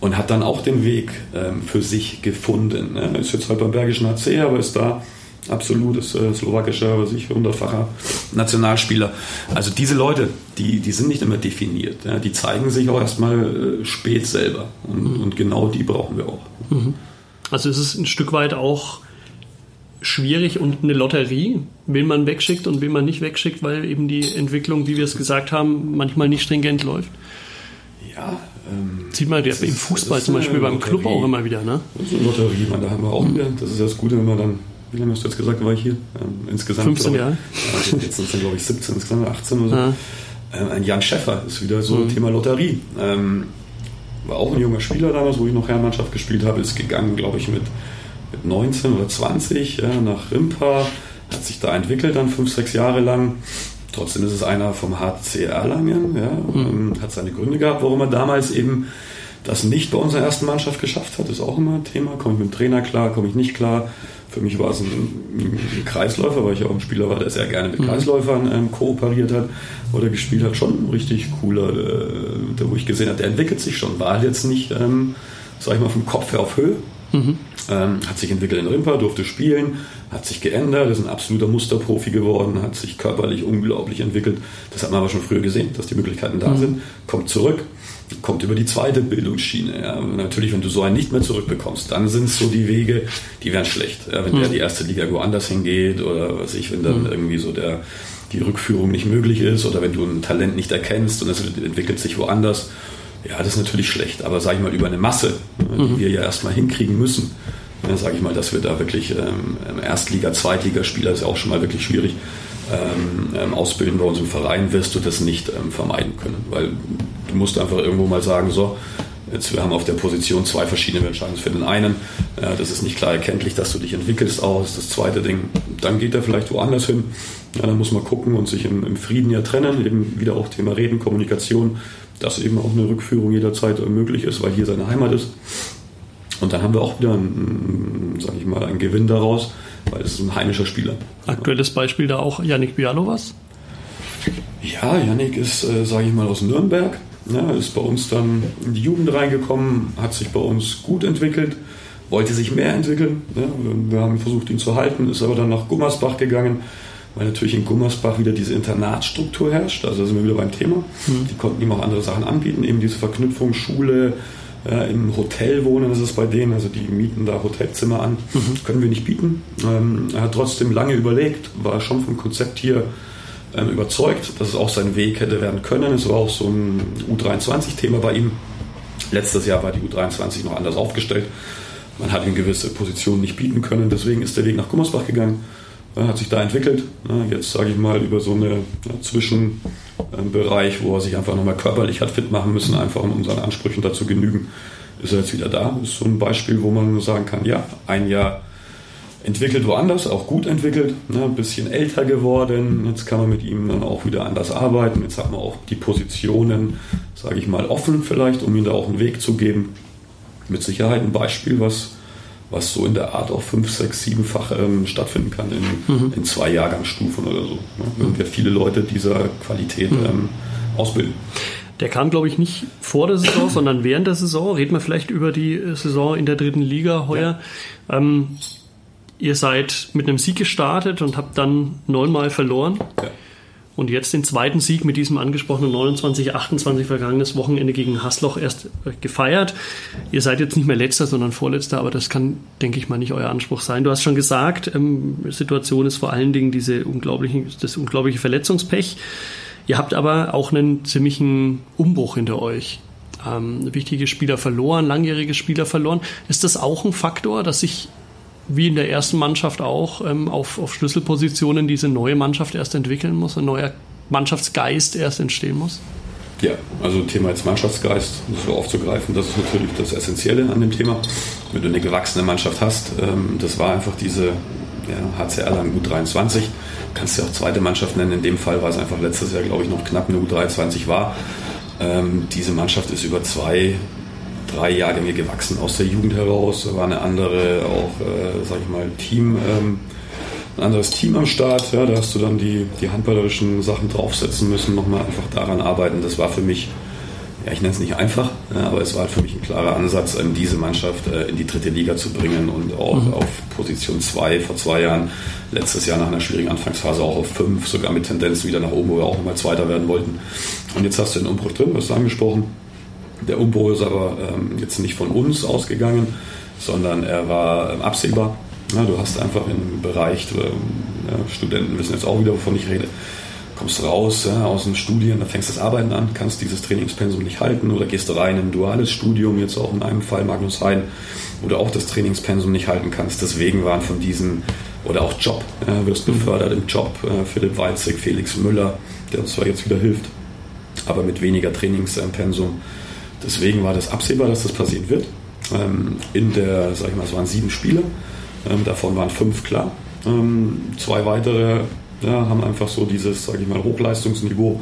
Und hat dann auch den Weg ähm, für sich gefunden. Ne? Ist jetzt halt beim Bergischen HC, aber ist da absolut, ist äh, slowakischer, was ich, hundertfacher Nationalspieler. Also diese Leute, die, die sind nicht immer definiert. Ja? Die zeigen sich auch erstmal äh, spät selber. Und, mhm. und genau die brauchen wir auch. Mhm. Also ist es ein Stück weit auch schwierig und eine Lotterie, wen man wegschickt und wen man nicht wegschickt, weil eben die Entwicklung, wie wir es gesagt haben, manchmal nicht stringent läuft. Ja. Ähm, Sieht man ja im Fußball zum Beispiel beim Club auch immer wieder, ne? Das ist eine Lotterie, man, da haben wir auch wieder. Das ist das Gute, wenn man dann, wie lange hast du jetzt gesagt, war ich hier? Ähm, insgesamt. 15 Jahre. Ja, jetzt sind es glaube ich 17, insgesamt 18 oder so. Ja. Ähm, ein Jan Schäffer ist wieder so ein mhm. Thema Lotterie. Ähm, war auch ein junger Spieler damals, wo ich noch Herrenmannschaft gespielt habe, ist gegangen, glaube ich, mit mit 19 oder 20 ja, nach Rimpa, hat sich da entwickelt dann fünf, sechs Jahre lang. Trotzdem ist es einer vom HC Erlangen, ja, mhm. hat seine Gründe gehabt, warum er damals eben das nicht bei unserer ersten Mannschaft geschafft hat, ist auch immer ein Thema. Komme ich mit dem Trainer klar, komme ich nicht klar. Für mich war es ein, ein, Kreisläufer, weil ich auch ein Spieler war, der sehr gerne mit mhm. Kreisläufern ähm, kooperiert hat oder gespielt hat. Schon ein richtig cooler, äh, wo ich gesehen habe, der entwickelt sich schon. War halt jetzt nicht, ähm, sag ich mal, vom Kopf her auf Höhe. Mhm. Ähm, hat sich entwickelt in Rimper, durfte spielen, hat sich geändert, ist ein absoluter Musterprofi geworden, hat sich körperlich unglaublich entwickelt. Das hat man aber schon früher gesehen, dass die Möglichkeiten da mhm. sind. Kommt zurück, kommt über die zweite Bildungsschiene. Ja. Natürlich, wenn du so einen nicht mehr zurückbekommst, dann sind es so die Wege, die wären schlecht. Ja, wenn mhm. der die erste Liga woanders hingeht oder was ich, wenn dann mhm. irgendwie so der die Rückführung nicht möglich ist oder wenn du ein Talent nicht erkennst und es entwickelt sich woanders ja, das ist natürlich schlecht, aber sage ich mal über eine Masse, die mhm. wir ja erstmal hinkriegen müssen, ja, sage ich mal, dass wir da wirklich ähm, Erstliga-, Zweitligaspieler ist ja auch schon mal wirklich schwierig ähm, ähm, ausbilden bei uns im Verein, wirst du das nicht ähm, vermeiden können, weil du musst einfach irgendwo mal sagen, so, Jetzt, wir haben auf der Position zwei verschiedene Entscheidungen für den einen. Ja, das ist nicht klar erkenntlich, dass du dich entwickelst aus. Das zweite Ding, dann geht er vielleicht woanders hin. Ja, dann muss man gucken und sich im, im Frieden ja trennen. Eben wieder auch Thema Reden, Kommunikation dass eben auch eine Rückführung jederzeit möglich ist, weil hier seine Heimat ist. Und dann haben wir auch wieder, sage ich mal, einen Gewinn daraus, weil es ist ein heimischer Spieler. Aktuelles Beispiel da auch Yannick Bialovas? Ja, Yannick ist, äh, sage ich mal, aus Nürnberg. Ja, ist bei uns dann in die Jugend reingekommen, hat sich bei uns gut entwickelt, wollte sich mehr entwickeln. Ja, wir haben versucht, ihn zu halten, ist aber dann nach Gummersbach gegangen, weil natürlich in Gummersbach wieder diese Internatsstruktur herrscht. Also sind wir wieder beim Thema. Mhm. Die konnten ihm auch andere Sachen anbieten, eben diese Verknüpfung Schule, äh, im Hotel wohnen, das ist bei denen, also die mieten da Hotelzimmer an. Mhm. Können wir nicht bieten. Ähm, er hat trotzdem lange überlegt, war schon vom Konzept hier ähm, überzeugt, dass es auch sein Weg hätte werden können. Es war auch so ein U23-Thema bei ihm. Letztes Jahr war die U23 noch anders aufgestellt. Man hat ihm gewisse Positionen nicht bieten können, deswegen ist der Weg nach Gummersbach gegangen, hat sich da entwickelt. Jetzt sage ich mal über so einen Zwischenbereich, wo er sich einfach nochmal körperlich hat fit machen müssen, einfach um unseren Ansprüchen dazu genügen, ist er jetzt wieder da. Das ist so ein Beispiel, wo man nur sagen kann, ja, ein Jahr entwickelt woanders, auch gut entwickelt, ne, ein bisschen älter geworden. Jetzt kann man mit ihm dann auch wieder anders arbeiten. Jetzt hat man auch die Positionen, sage ich mal, offen vielleicht, um ihm da auch einen Weg zu geben. Mit Sicherheit ein Beispiel, was, was so in der Art auch fünf, sechs, siebenfach ähm, stattfinden kann in, mhm. in zwei Jahrgangsstufen oder so. Ne? Würden wir viele Leute dieser Qualität mhm. ähm, ausbilden. Der kam, glaube ich, nicht vor der Saison, sondern während der Saison. Reden wir vielleicht über die Saison in der dritten Liga heuer. Ja. Ähm, Ihr seid mit einem Sieg gestartet und habt dann neunmal verloren. Ja. Und jetzt den zweiten Sieg mit diesem angesprochenen 29, 28 vergangenes Wochenende gegen Hasloch erst äh, gefeiert. Ihr seid jetzt nicht mehr letzter, sondern vorletzter, aber das kann, denke ich mal, nicht euer Anspruch sein. Du hast schon gesagt, ähm, Situation ist vor allen Dingen diese unglaubliche, das unglaubliche Verletzungspech. Ihr habt aber auch einen ziemlichen Umbruch hinter euch. Ähm, wichtige Spieler verloren, langjährige Spieler verloren. Ist das auch ein Faktor, dass sich wie in der ersten Mannschaft auch, ähm, auf, auf Schlüsselpositionen diese neue Mannschaft erst entwickeln muss, ein neuer Mannschaftsgeist erst entstehen muss? Ja, also Thema jetzt Mannschaftsgeist, so aufzugreifen, das ist natürlich das Essentielle an dem Thema. Wenn du eine gewachsene Mannschaft hast, ähm, das war einfach diese ja, HCR lang U23, kannst du ja auch zweite Mannschaft nennen, in dem Fall war es einfach letztes Jahr, glaube ich, noch knapp eine U23 war. Ähm, diese Mannschaft ist über zwei, drei Jahrgänge gewachsen aus der Jugend heraus. Da war eine andere, auch, äh, sag ich mal, Team, ähm, ein anderes Team am Start. Ja, da hast du dann die, die handballerischen Sachen draufsetzen müssen, nochmal einfach daran arbeiten. Das war für mich, ja, ich nenne es nicht einfach, ja, aber es war für mich ein klarer Ansatz, ähm, diese Mannschaft äh, in die dritte Liga zu bringen und auch mhm. auf Position 2 vor zwei Jahren, letztes Jahr nach einer schwierigen Anfangsphase auch auf 5, sogar mit Tendenz wieder nach oben, wo wir auch nochmal Zweiter werden wollten. Und jetzt hast du den Umbruch drin, was du angesprochen der Umbruch ist aber ähm, jetzt nicht von uns ausgegangen, sondern er war ähm, absehbar. Ja, du hast einfach im Bereich, ähm, ja, Studenten wissen jetzt auch wieder, wovon ich rede, kommst raus ja, aus dem Studien, da fängst das Arbeiten an, kannst dieses Trainingspensum nicht halten oder gehst rein in ein duales Studium, jetzt auch in einem Fall Magnus Hein, oder auch das Trainingspensum nicht halten kannst. Deswegen waren von diesen, oder auch Job, wirst befördert im Job, äh, Philipp Weizig, Felix Müller, der uns zwar jetzt wieder hilft, aber mit weniger Trainingspensum Deswegen war das absehbar, dass das passieren wird. Ähm, in der, sag ich mal, es waren sieben Spiele, ähm, davon waren fünf klar. Ähm, zwei weitere ja, haben einfach so dieses, sage ich mal, Hochleistungsniveau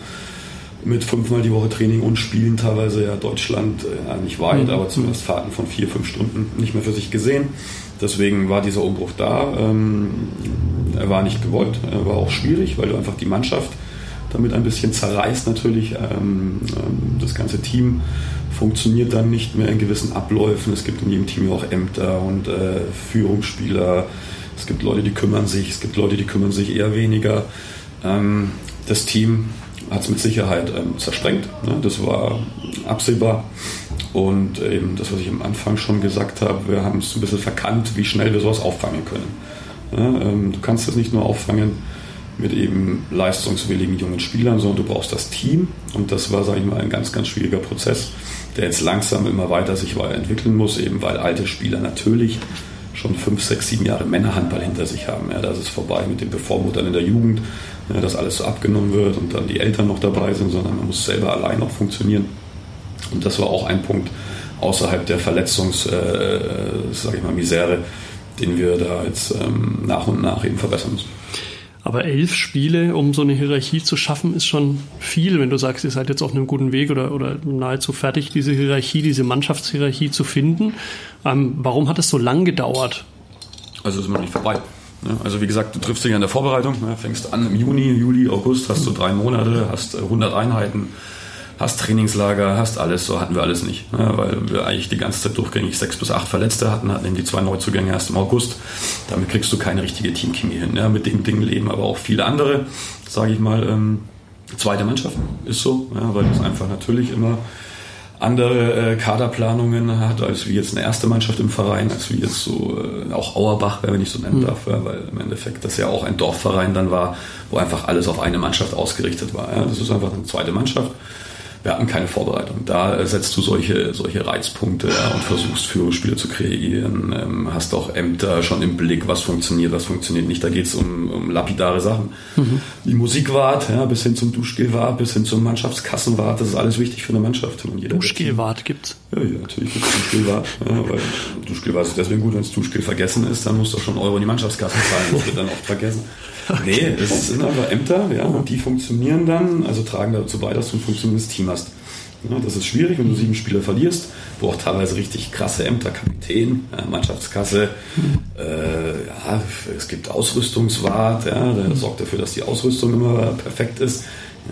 mit fünfmal die Woche Training und Spielen teilweise ja Deutschland äh, ja, nicht weit, mhm. aber zumindest Fahrten von vier, fünf Stunden nicht mehr für sich gesehen. Deswegen war dieser Umbruch da. er war nicht gewollt, er war auch schwierig, weil du einfach die Mannschaft damit ein bisschen zerreißt natürlich. das ganze Team funktioniert dann nicht mehr in gewissen Abläufen. Es gibt in jedem Team ja auch Ämter und äh, Führungsspieler. Es gibt Leute, die kümmern sich, es gibt Leute, die kümmern sich eher weniger. Ähm, das Team hat es mit Sicherheit ähm, zersprengt. Ne? Das war absehbar. Und eben das, was ich am Anfang schon gesagt habe, wir haben es ein bisschen verkannt, wie schnell wir sowas auffangen können. Ja, ähm, du kannst das nicht nur auffangen mit eben leistungswilligen jungen Spielern, sondern du brauchst das Team. Und das war, sage ich mal, ein ganz, ganz schwieriger Prozess der jetzt langsam immer weiter sich weiterentwickeln muss, eben weil alte Spieler natürlich schon fünf, sechs, sieben Jahre Männerhandball hinter sich haben. Ja, das ist vorbei mit den Bevormutern in der Jugend, ja, dass alles so abgenommen wird und dann die Eltern noch dabei sind, sondern man muss selber allein auch funktionieren. Und das war auch ein Punkt außerhalb der Verletzungs, äh, sag ich mal, Misere, den wir da jetzt ähm, nach und nach eben verbessern müssen. Aber elf Spiele, um so eine Hierarchie zu schaffen, ist schon viel, wenn du sagst, ihr seid jetzt auf einem guten Weg oder, oder nahezu fertig, diese Hierarchie, diese Mannschaftshierarchie zu finden. Ähm, warum hat es so lang gedauert? Also ist noch nicht vorbei. Ne? Also wie gesagt, du triffst dich an der Vorbereitung, ne? fängst an im Juni, Juli, August, hast du drei Monate, hast 100 Einheiten hast Trainingslager, hast alles, so hatten wir alles nicht. Ne? Weil wir eigentlich die ganze Zeit durchgängig sechs bis acht Verletzte hatten, hatten eben die zwei Neuzugänge erst im August. Damit kriegst du keine richtige Teamchemie hin. Ja? Mit dem Ding leben aber auch viele andere, sage ich mal, ähm, zweite Mannschaft ist so, ja? weil das einfach natürlich immer andere äh, Kaderplanungen hat, als wie jetzt eine erste Mannschaft im Verein, als wie jetzt so äh, auch Auerbach, wenn ich so nennen mhm. darf, ja, weil im Endeffekt das ja auch ein Dorfverein dann war, wo einfach alles auf eine Mannschaft ausgerichtet war. Ja. Das ist einfach eine zweite Mannschaft wir hatten keine Vorbereitung. Da setzt du solche, solche Reizpunkte und versuchst Führungsspiele zu kreieren, ähm, hast auch Ämter schon im Blick, was funktioniert, was funktioniert nicht. Da geht es um, um lapidare Sachen. Mhm. Die Musikwart, ja, bis hin zum Duschgelwart, bis hin zum Mannschaftskassenwart, das ist alles wichtig für eine Mannschaft. Duschgelwart gibt's? Ja, ja, natürlich gibt es Duschgelwart. ja, weil Duschgelwart ist deswegen gut, wenn das Duschgel vergessen ist, dann musst du schon Euro in die Mannschaftskasse zahlen. Das wird dann oft vergessen. Okay. Nee, es sind aber Ämter, ja, und die funktionieren dann, also tragen dazu bei, dass du ein funktionierendes Team hast. Ja, das ist schwierig, wenn du sieben Spieler verlierst, wo auch teilweise richtig krasse Ämter, Kapitän, Mannschaftskasse, äh, ja, es gibt Ausrüstungswart, ja, der sorgt dafür, dass die Ausrüstung immer perfekt ist.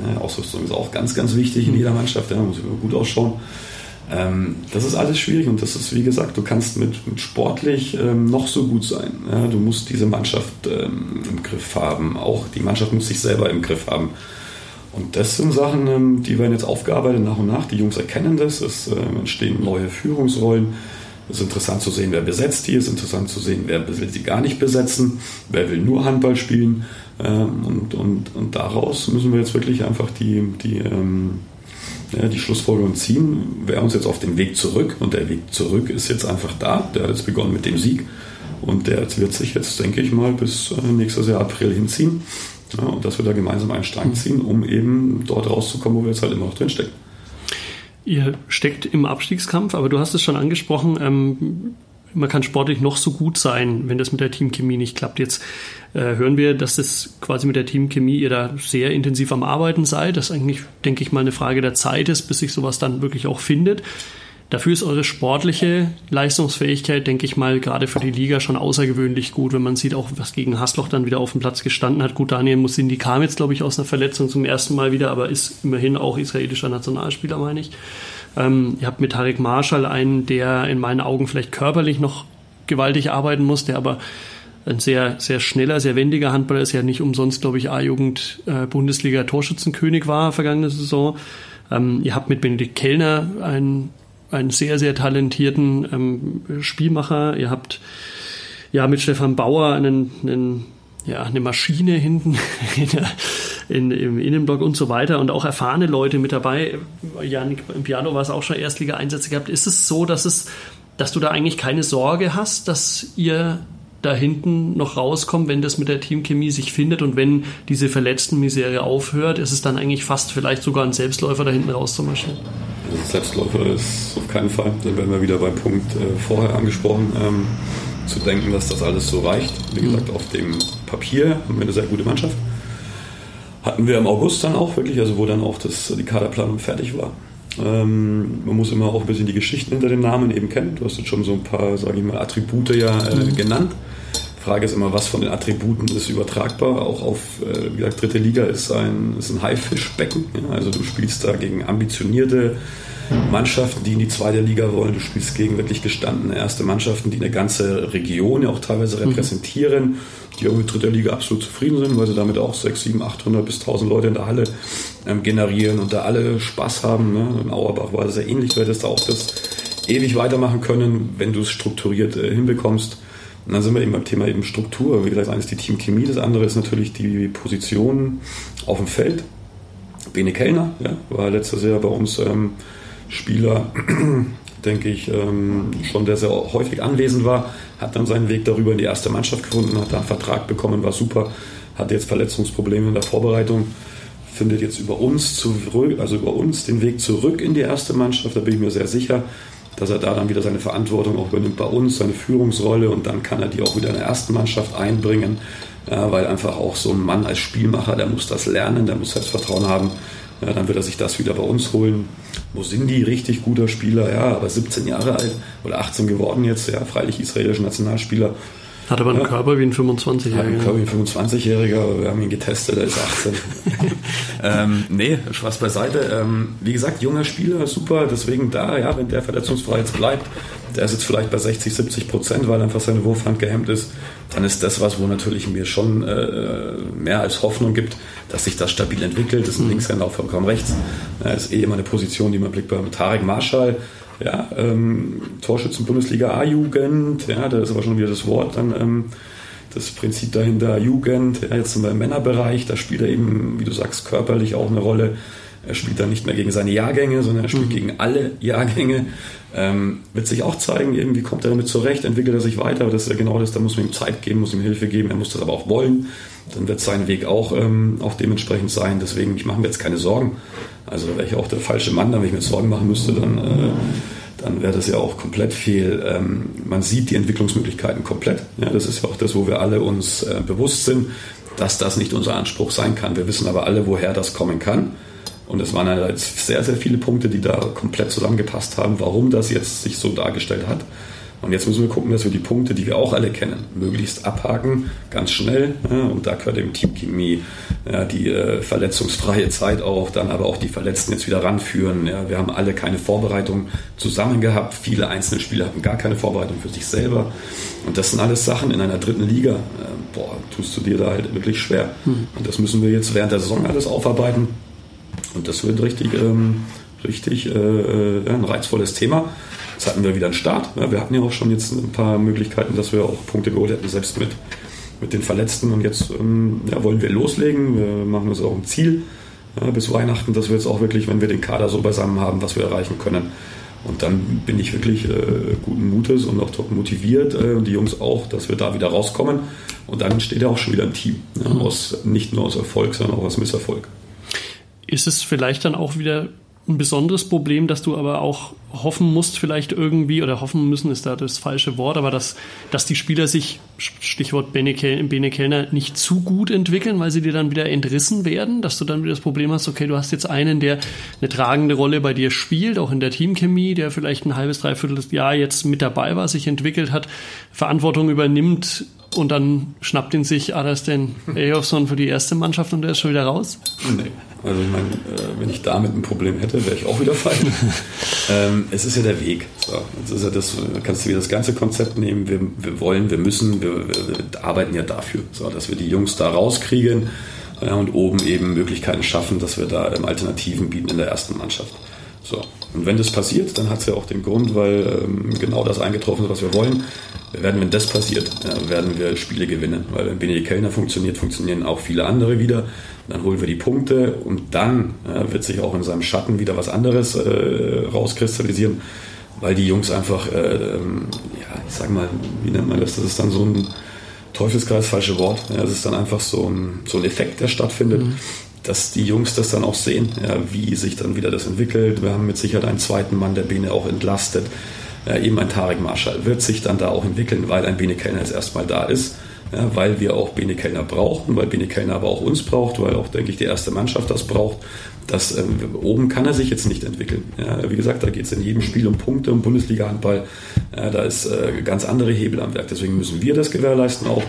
Ja, Ausrüstung ist auch ganz, ganz wichtig in jeder Mannschaft, ja, muss immer gut ausschauen. Ähm, das ist alles schwierig und das ist, wie gesagt, du kannst mit, mit sportlich ähm, noch so gut sein. Ja? Du musst diese Mannschaft ähm, im Griff haben. Auch die Mannschaft muss sich selber im Griff haben. Und das sind Sachen, ähm, die werden jetzt aufgearbeitet nach und nach. Die Jungs erkennen das. Es ähm, entstehen neue Führungsrollen. Es ist interessant zu sehen, wer besetzt die. Es ist interessant zu sehen, wer will sie gar nicht besetzen. Wer will nur Handball spielen. Ähm, und, und, und daraus müssen wir jetzt wirklich einfach die, die ja, die Schlussfolgerung ziehen, wir uns jetzt auf den Weg zurück und der Weg zurück ist jetzt einfach da. Der hat jetzt begonnen mit dem Sieg und der wird sich jetzt, denke ich mal, bis äh, nächstes Jahr April hinziehen. Ja, und dass wir da gemeinsam einen Strang ziehen, um eben dort rauszukommen, wo wir jetzt halt immer noch drinstecken. Ihr steckt im Abstiegskampf, aber du hast es schon angesprochen, ähm, man kann sportlich noch so gut sein, wenn das mit der Teamchemie nicht klappt. Jetzt äh, hören wir, dass das quasi mit der Teamchemie ihr da sehr intensiv am Arbeiten seid. Das eigentlich, denke ich mal, eine Frage der Zeit ist, bis sich sowas dann wirklich auch findet. Dafür ist eure sportliche Leistungsfähigkeit, denke ich mal, gerade für die Liga schon außergewöhnlich gut, wenn man sieht, auch was gegen Hasloch dann wieder auf dem Platz gestanden hat. Gut, Daniel Musindi kam jetzt, glaube ich, aus einer Verletzung zum ersten Mal wieder, aber ist immerhin auch israelischer Nationalspieler, meine ich. Ähm, ihr habt mit Tarek Marshall einen, der in meinen Augen vielleicht körperlich noch gewaltig arbeiten muss, der aber ein sehr, sehr schneller, sehr wendiger Handballer ist, ja nicht umsonst, glaube ich, A-Jugend äh, war vergangene Saison. Ähm, ihr habt mit Benedikt Kellner einen, einen sehr, sehr talentierten ähm, Spielmacher. Ihr habt ja mit Stefan Bauer einen, einen ja, eine Maschine hinten (laughs) in der, in, im Innenblock und so weiter und auch erfahrene Leute mit dabei. Janik im Piano war es auch schon Erstliga-Einsätze gehabt. Ist es so, dass es, dass du da eigentlich keine Sorge hast, dass ihr da hinten noch rauskommt, wenn das mit der Teamchemie sich findet und wenn diese verletzten Misere aufhört, ist es dann eigentlich fast vielleicht sogar ein Selbstläufer da hinten rauszumarschieren? Also Selbstläufer ist auf keinen Fall. Dann werden wir wieder beim Punkt äh, vorher angesprochen. Ähm, zu denken, dass das alles so reicht. Wie gesagt, auf dem Papier haben wir eine sehr gute Mannschaft. Hatten wir im August dann auch wirklich, also wo dann auch das, die Kaderplanung fertig war. Ähm, man muss immer auch ein bisschen die Geschichten hinter den Namen eben kennen. Du hast jetzt schon so ein paar, sage ich mal, Attribute ja äh, mhm. genannt. Frage ist immer, was von den Attributen ist übertragbar. Auch auf, äh, wie gesagt, dritte Liga ist ein, ist ein Haifischbecken. Ja? Also du spielst da gegen ambitionierte Mannschaften, die in die zweite Liga wollen. Du spielst gegen wirklich gestandene erste Mannschaften, die eine ganze Region ja auch teilweise mhm. repräsentieren, die auch mit dritter Liga absolut zufrieden sind, weil sie damit auch 6, 7, 800 bis 1000 Leute in der Halle ähm, generieren und da alle Spaß haben. Ne? In Auerbach war das sehr ähnlich, du hättest da auch das ewig weitermachen können, wenn du es strukturiert äh, hinbekommst. Und dann sind wir eben beim Thema eben Struktur. Wie gesagt, das eine ist die Teamchemie, das andere ist natürlich die Position auf dem Feld. Bene Kellner ja, war letztes Jahr bei uns ähm, Spieler, (clears throat) denke ich, ähm, schon der sehr häufig anwesend war, hat dann seinen Weg darüber in die erste Mannschaft gefunden, hat da einen Vertrag bekommen, war super, hat jetzt Verletzungsprobleme in der Vorbereitung, findet jetzt über uns zurück, also über uns den Weg zurück in die erste Mannschaft, da bin ich mir sehr sicher, dass er da dann wieder seine Verantwortung auch übernimmt bei uns, seine Führungsrolle und dann kann er die auch wieder in der ersten Mannschaft einbringen, ja, weil einfach auch so ein Mann als Spielmacher, der muss das lernen, der muss Selbstvertrauen haben ja, dann wird er sich das wieder bei uns holen. Wo sind die? Richtig guter Spieler, ja, aber 17 Jahre alt oder 18 geworden jetzt, ja, freilich israelischer Nationalspieler. Hat aber einen ja, Körper wie ein 25-Jähriger. Hat einen Körper wie ein 25-Jähriger, aber wir haben ihn getestet, er ist 18. (laughs) ähm, nee, Spaß beiseite. Ähm, wie gesagt, junger Spieler, super, deswegen da, ja, wenn der verletzungsfrei jetzt bleibt, der ist jetzt vielleicht bei 60, 70 Prozent, weil einfach seine Wurfhand gehemmt ist, dann ist das was, wo natürlich mir schon äh, mehr als Hoffnung gibt, dass sich das stabil entwickelt. Das ist ein mhm. Linkshänder auch vollkommen rechts. Das ist eh immer eine Position, die man blickt bei Tarek Marschall. Ja, ähm, Torschützen Bundesliga A-Jugend, ja, da ist aber schon wieder das Wort dann ähm, das Prinzip dahinter Jugend, ja, jetzt sind wir im Männerbereich, da spielt er eben, wie du sagst, körperlich auch eine Rolle. Er spielt dann nicht mehr gegen seine Jahrgänge, sondern er spielt mhm. gegen alle Jahrgänge. Ähm, wird sich auch zeigen, irgendwie kommt er damit zurecht, entwickelt er sich weiter. Das ist ja genau das, da muss man ihm Zeit geben, muss ihm Hilfe geben, er muss das aber auch wollen. Dann wird sein Weg auch, ähm, auch dementsprechend sein. Deswegen, ich mache mir jetzt keine Sorgen. Also wäre ich auch der falsche Mann, wenn ich mir Sorgen machen müsste, dann, äh, dann wäre das ja auch komplett fehl. Ähm, man sieht die Entwicklungsmöglichkeiten komplett. Ja, das ist ja auch das, wo wir alle uns äh, bewusst sind, dass das nicht unser Anspruch sein kann. Wir wissen aber alle, woher das kommen kann. Und es waren halt sehr, sehr viele Punkte, die da komplett zusammengepasst haben, warum das jetzt sich so dargestellt hat. Und jetzt müssen wir gucken, dass wir die Punkte, die wir auch alle kennen, möglichst abhaken, ganz schnell. Ja, und da gehört eben Teamchemie, die äh, verletzungsfreie Zeit auch, dann aber auch die Verletzten jetzt wieder ranführen. Wir haben alle keine Vorbereitung zusammen gehabt. Viele einzelne Spieler hatten gar keine Vorbereitung für sich selber. Und das sind alles Sachen in einer dritten Liga. Äh, boah, tust du dir da halt wirklich schwer. Mhm. Und das müssen wir jetzt während der Saison alles aufarbeiten. Und das wird richtig, ähm, richtig äh, äh, ein reizvolles Thema. Jetzt hatten wir wieder einen Start. Wir hatten ja auch schon jetzt ein paar Möglichkeiten, dass wir auch Punkte geholt hätten, selbst mit, mit den Verletzten. Und jetzt ähm, ja, wollen wir loslegen. Wir machen uns auch ein Ziel ja, bis Weihnachten, dass wir jetzt auch wirklich, wenn wir den Kader so beisammen haben, was wir erreichen können. Und dann bin ich wirklich äh, guten Mutes und auch top motiviert, äh, die Jungs auch, dass wir da wieder rauskommen. Und dann entsteht ja auch schon wieder ein Team. Ja, aus, nicht nur aus Erfolg, sondern auch aus Misserfolg. Ist es vielleicht dann auch wieder ein besonderes Problem, dass du aber auch hoffen musst, vielleicht irgendwie, oder hoffen müssen ist da das falsche Wort, aber dass, dass die Spieler sich, Stichwort Bene, Bene Kellner, nicht zu gut entwickeln, weil sie dir dann wieder entrissen werden, dass du dann wieder das Problem hast, okay, du hast jetzt einen, der eine tragende Rolle bei dir spielt, auch in der Teamchemie, der vielleicht ein halbes, dreiviertel Jahr jetzt mit dabei war, sich entwickelt hat, Verantwortung übernimmt, und dann schnappt ihn sich Adas den Ejofsson für die erste Mannschaft und der ist schon wieder raus? Nee. Also ich meine, äh, wenn ich damit ein Problem hätte, wäre ich auch wieder falsch. (laughs) ähm, es ist ja der Weg. So, jetzt ist ja das, kannst du wieder das ganze Konzept nehmen. Wir, wir wollen, wir müssen, wir, wir, wir, arbeiten ja dafür, so, dass wir die Jungs da rauskriegen ja, und oben eben Möglichkeiten schaffen, dass wir da ähm, Alternativen bieten in der ersten Mannschaft. So. Und wenn das passiert, dann hat es ja auch den Grund, weil ähm, genau das eingetroffen ist, was wir wollen. Wir werden, wenn das passiert, ja, werden wir Spiele gewinnen. Weil wenn Benedikt Kellner funktioniert, funktionieren auch viele andere wieder. Dann holen wir die Punkte und dann ja, wird sich auch in seinem Schatten wieder was anderes äh, rauskristallisieren, weil die Jungs einfach, äh, ähm, ja, ich sag mal, wie nennt man das? Das ist dann so ein Teufelskreis, falsche Wort. Ja, das ist dann einfach so ein, so ein Effekt, der stattfindet. Mhm dass die Jungs das dann auch sehen, ja, wie sich dann wieder das entwickelt. Wir haben mit Sicherheit einen zweiten Mann, der Bene auch entlastet. Ja, eben ein Tarek Marschall wird sich dann da auch entwickeln, weil ein Bene Kellner jetzt erstmal da ist. Ja, weil wir auch Bene Kellner brauchen, weil Bene Kellner aber auch uns braucht, weil auch, denke ich, die erste Mannschaft das braucht. Das, ähm, oben kann er sich jetzt nicht entwickeln. Ja, wie gesagt, da geht es in jedem Spiel um Punkte, um Bundesliga-Handball. Ja, da ist äh, ganz andere Hebel am Werk. Deswegen müssen wir das gewährleisten auch,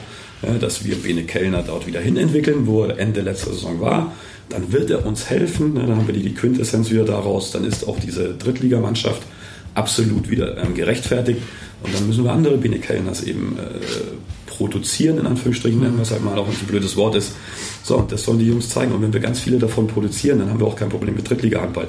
dass wir Bene Kellner dort wieder hin entwickeln, wo er Ende letzter Saison war dann wird er uns helfen. Ne? Dann haben wir die, Quintessenz wieder daraus. Dann ist auch diese Drittligamannschaft absolut wieder ähm, gerechtfertigt. Und dann müssen wir andere Bene Kellners eben äh, produzieren, in Anführungsstrichen was halt mal auch ein blödes Wort ist. So, das sollen die Jungs zeigen. Und wenn wir ganz viele davon produzieren, dann haben wir auch kein Problem mit Drittliga-Handball.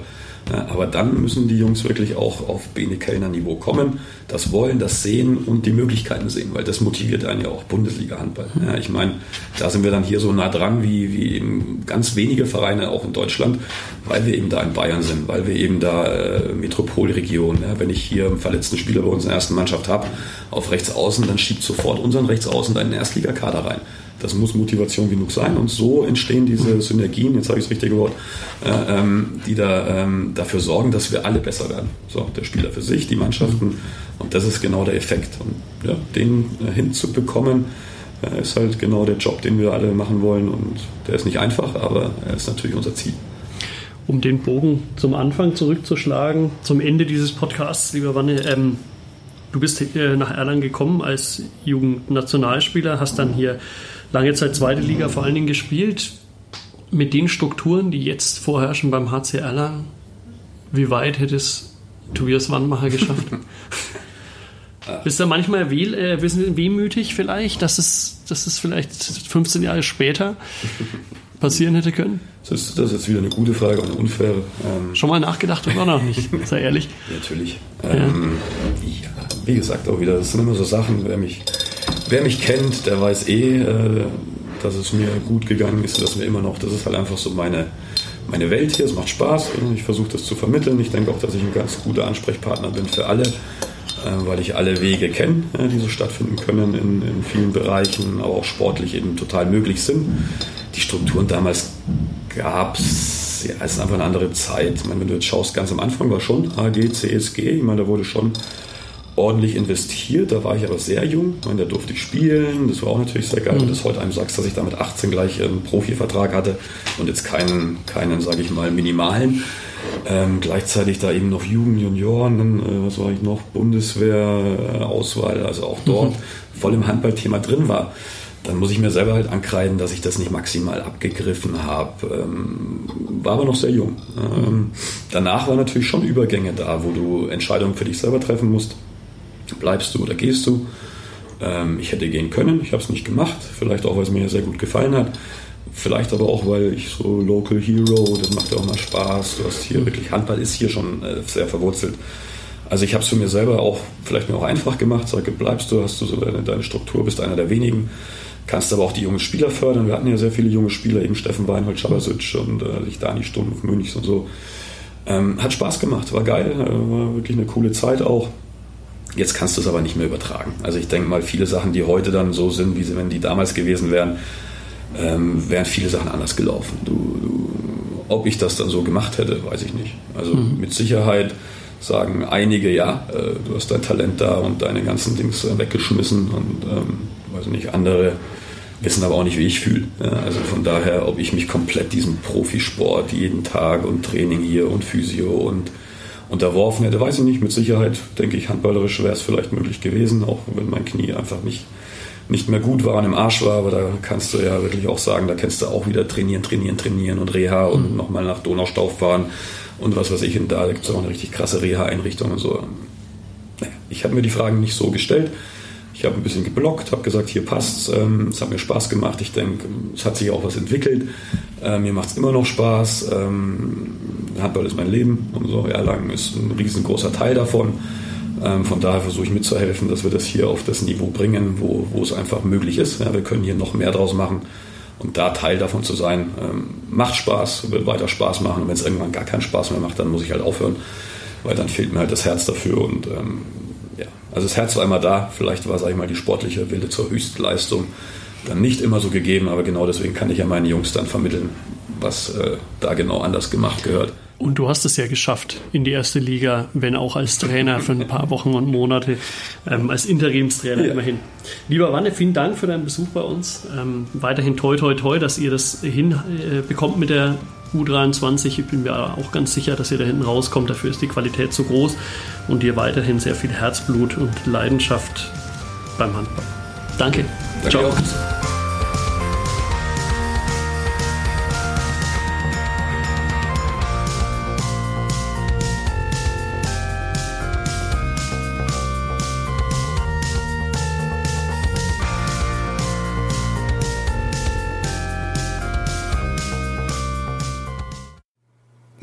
Aber dann müssen die Jungs wirklich auch auf Bene Kellner Niveau kommen, das wollen, das sehen und die Möglichkeiten sehen, weil das motiviert einen ja auch Bundesliga-Handball. Ja, ich meine, da sind wir dann hier so nah dran wie, wie eben ganz wenige Vereine auch in Deutschland, weil wir eben da in Bayern sind, weil wir eben da äh, Metropolregion, ja, wenn ich hier einen verletzten Spieler bei uns in der ersten Mannschaft habe, auf rechts außen, dann schiebt sofort unseren rechts außen in den Erstligakader rein. Das muss Motivation genug sein und so entstehen diese Synergien, jetzt habe ich das richtige Wort, äh, ähm, die da ähm, dafür sorgen, dass wir alle besser werden. So, der Spieler für sich, die Mannschaften und das ist genau der Effekt. Und ja, den äh, hinzubekommen, äh, ist halt genau der Job, den wir alle machen wollen und der ist nicht einfach, aber er ist natürlich unser Ziel. Um den Bogen zum Anfang zurückzuschlagen, zum Ende dieses Podcasts, lieber Wanne, ähm, du bist nach Erlangen gekommen als Jugendnationalspieler, hast dann hier lange Zeit zweite Liga vor allen Dingen gespielt. Mit den Strukturen, die jetzt vorherrschen beim HC Erlangen, wie weit hätte es Tobias Wandmacher geschafft? (laughs) (laughs) Bist du manchmal weh, äh, wehmütig vielleicht, dass es, dass es vielleicht 15 Jahre später (laughs) passieren hätte können? Das ist, das ist jetzt wieder eine gute Frage und eine unfaire. Ähm Schon mal nachgedacht oder noch nicht? Sei ehrlich. Natürlich. Ähm, ja. wie gesagt, auch wieder, das sind immer so Sachen, wer mich, wer mich kennt, der weiß eh, äh, dass es mir gut gegangen ist, dass mir immer noch, das ist halt einfach so meine, meine Welt hier, es macht Spaß, ich versuche das zu vermitteln. Ich denke auch, dass ich ein ganz guter Ansprechpartner bin für alle, äh, weil ich alle Wege kenne, die so stattfinden können in, in vielen Bereichen, aber auch sportlich eben total möglich sind. Die Strukturen damals gab es, ja, es ist einfach eine andere Zeit. Ich meine, wenn du jetzt schaust, ganz am Anfang war schon AG, CSG, ich meine, da wurde schon ordentlich investiert. Da war ich aber sehr jung. Ich meine, da durfte ich spielen. Das war auch natürlich sehr geil. Mhm. Wenn du heute einem sagst, dass ich da mit 18 gleich einen Profivertrag hatte und jetzt keinen, keinen sage ich mal, minimalen. Ähm, gleichzeitig da eben noch Jugend, Junioren, äh, was war ich noch, Bundeswehrauswahl, also auch dort mhm. voll im Handballthema drin war dann muss ich mir selber halt ankreiden, dass ich das nicht maximal abgegriffen habe. Ähm, war aber noch sehr jung. Ähm, danach waren natürlich schon Übergänge da, wo du Entscheidungen für dich selber treffen musst. Bleibst du oder gehst du? Ähm, ich hätte gehen können, ich habe es nicht gemacht. Vielleicht auch, weil es mir sehr gut gefallen hat. Vielleicht aber auch, weil ich so Local Hero, das macht ja auch mal Spaß. Du hast hier wirklich, Handball ist hier schon äh, sehr verwurzelt. Also ich habe es für mir selber auch vielleicht mir auch einfach gemacht. Sage, bleibst du, hast du so deine, deine Struktur, bist einer der wenigen. Kannst aber auch die jungen Spieler fördern. Wir hatten ja sehr viele junge Spieler, eben Steffen Weinhold, Schabasic und äh, Dani Stumpf, Münchs und so. Ähm, hat Spaß gemacht, war geil, äh, war wirklich eine coole Zeit auch. Jetzt kannst du es aber nicht mehr übertragen. Also ich denke mal, viele Sachen, die heute dann so sind, wie sie, wenn die damals gewesen wären, ähm, wären viele Sachen anders gelaufen. Du, du, ob ich das dann so gemacht hätte, weiß ich nicht. Also mhm. mit Sicherheit sagen einige, ja, äh, du hast dein Talent da und deine ganzen Dings äh, weggeschmissen und ähm, weiß nicht, andere wissen aber auch nicht, wie ich fühle. Ja, also von daher, ob ich mich komplett diesem Profisport jeden Tag und Training hier und Physio und unterworfen hätte, weiß ich nicht. Mit Sicherheit denke ich, handballerisch wäre es vielleicht möglich gewesen, auch wenn mein Knie einfach nicht, nicht mehr gut war und im Arsch war. Aber da kannst du ja wirklich auch sagen, da kennst du auch wieder trainieren, trainieren, trainieren und Reha und mhm. nochmal nach Donaustau fahren und was weiß ich. Und da gibt es auch eine richtig krasse Reha-Einrichtung und so. Ich habe mir die Fragen nicht so gestellt. Ich habe ein bisschen geblockt, habe gesagt, hier passt ähm, es, hat mir Spaß gemacht. Ich denke, es hat sich auch was entwickelt. Äh, mir macht es immer noch Spaß. Ähm, Handball ist mein Leben und so. Erlangen ist ein riesengroßer Teil davon. Ähm, von daher versuche ich mitzuhelfen, dass wir das hier auf das Niveau bringen, wo, wo es einfach möglich ist. Ja, wir können hier noch mehr draus machen. Und da Teil davon zu sein, ähm, macht Spaß, wird weiter Spaß machen. Und wenn es irgendwann gar keinen Spaß mehr macht, dann muss ich halt aufhören, weil dann fehlt mir halt das Herz dafür. Und ähm, ja, also das Herz war immer da. Vielleicht war, sage ich mal, die sportliche Wille zur Höchstleistung dann nicht immer so gegeben, aber genau deswegen kann ich ja meinen Jungs dann vermitteln, was äh, da genau anders gemacht gehört. Und du hast es ja geschafft in die erste Liga, wenn auch als Trainer für ein paar Wochen und Monate, ähm, als Interimstrainer ja. immerhin. Lieber Wanne, vielen Dank für deinen Besuch bei uns. Ähm, weiterhin toi toi toi, dass ihr das hinbekommt äh, mit der U23. Ich bin mir auch ganz sicher, dass ihr da hinten rauskommt. Dafür ist die Qualität zu groß und ihr weiterhin sehr viel Herzblut und Leidenschaft beim Handball. Danke. Danke Ciao. Auch.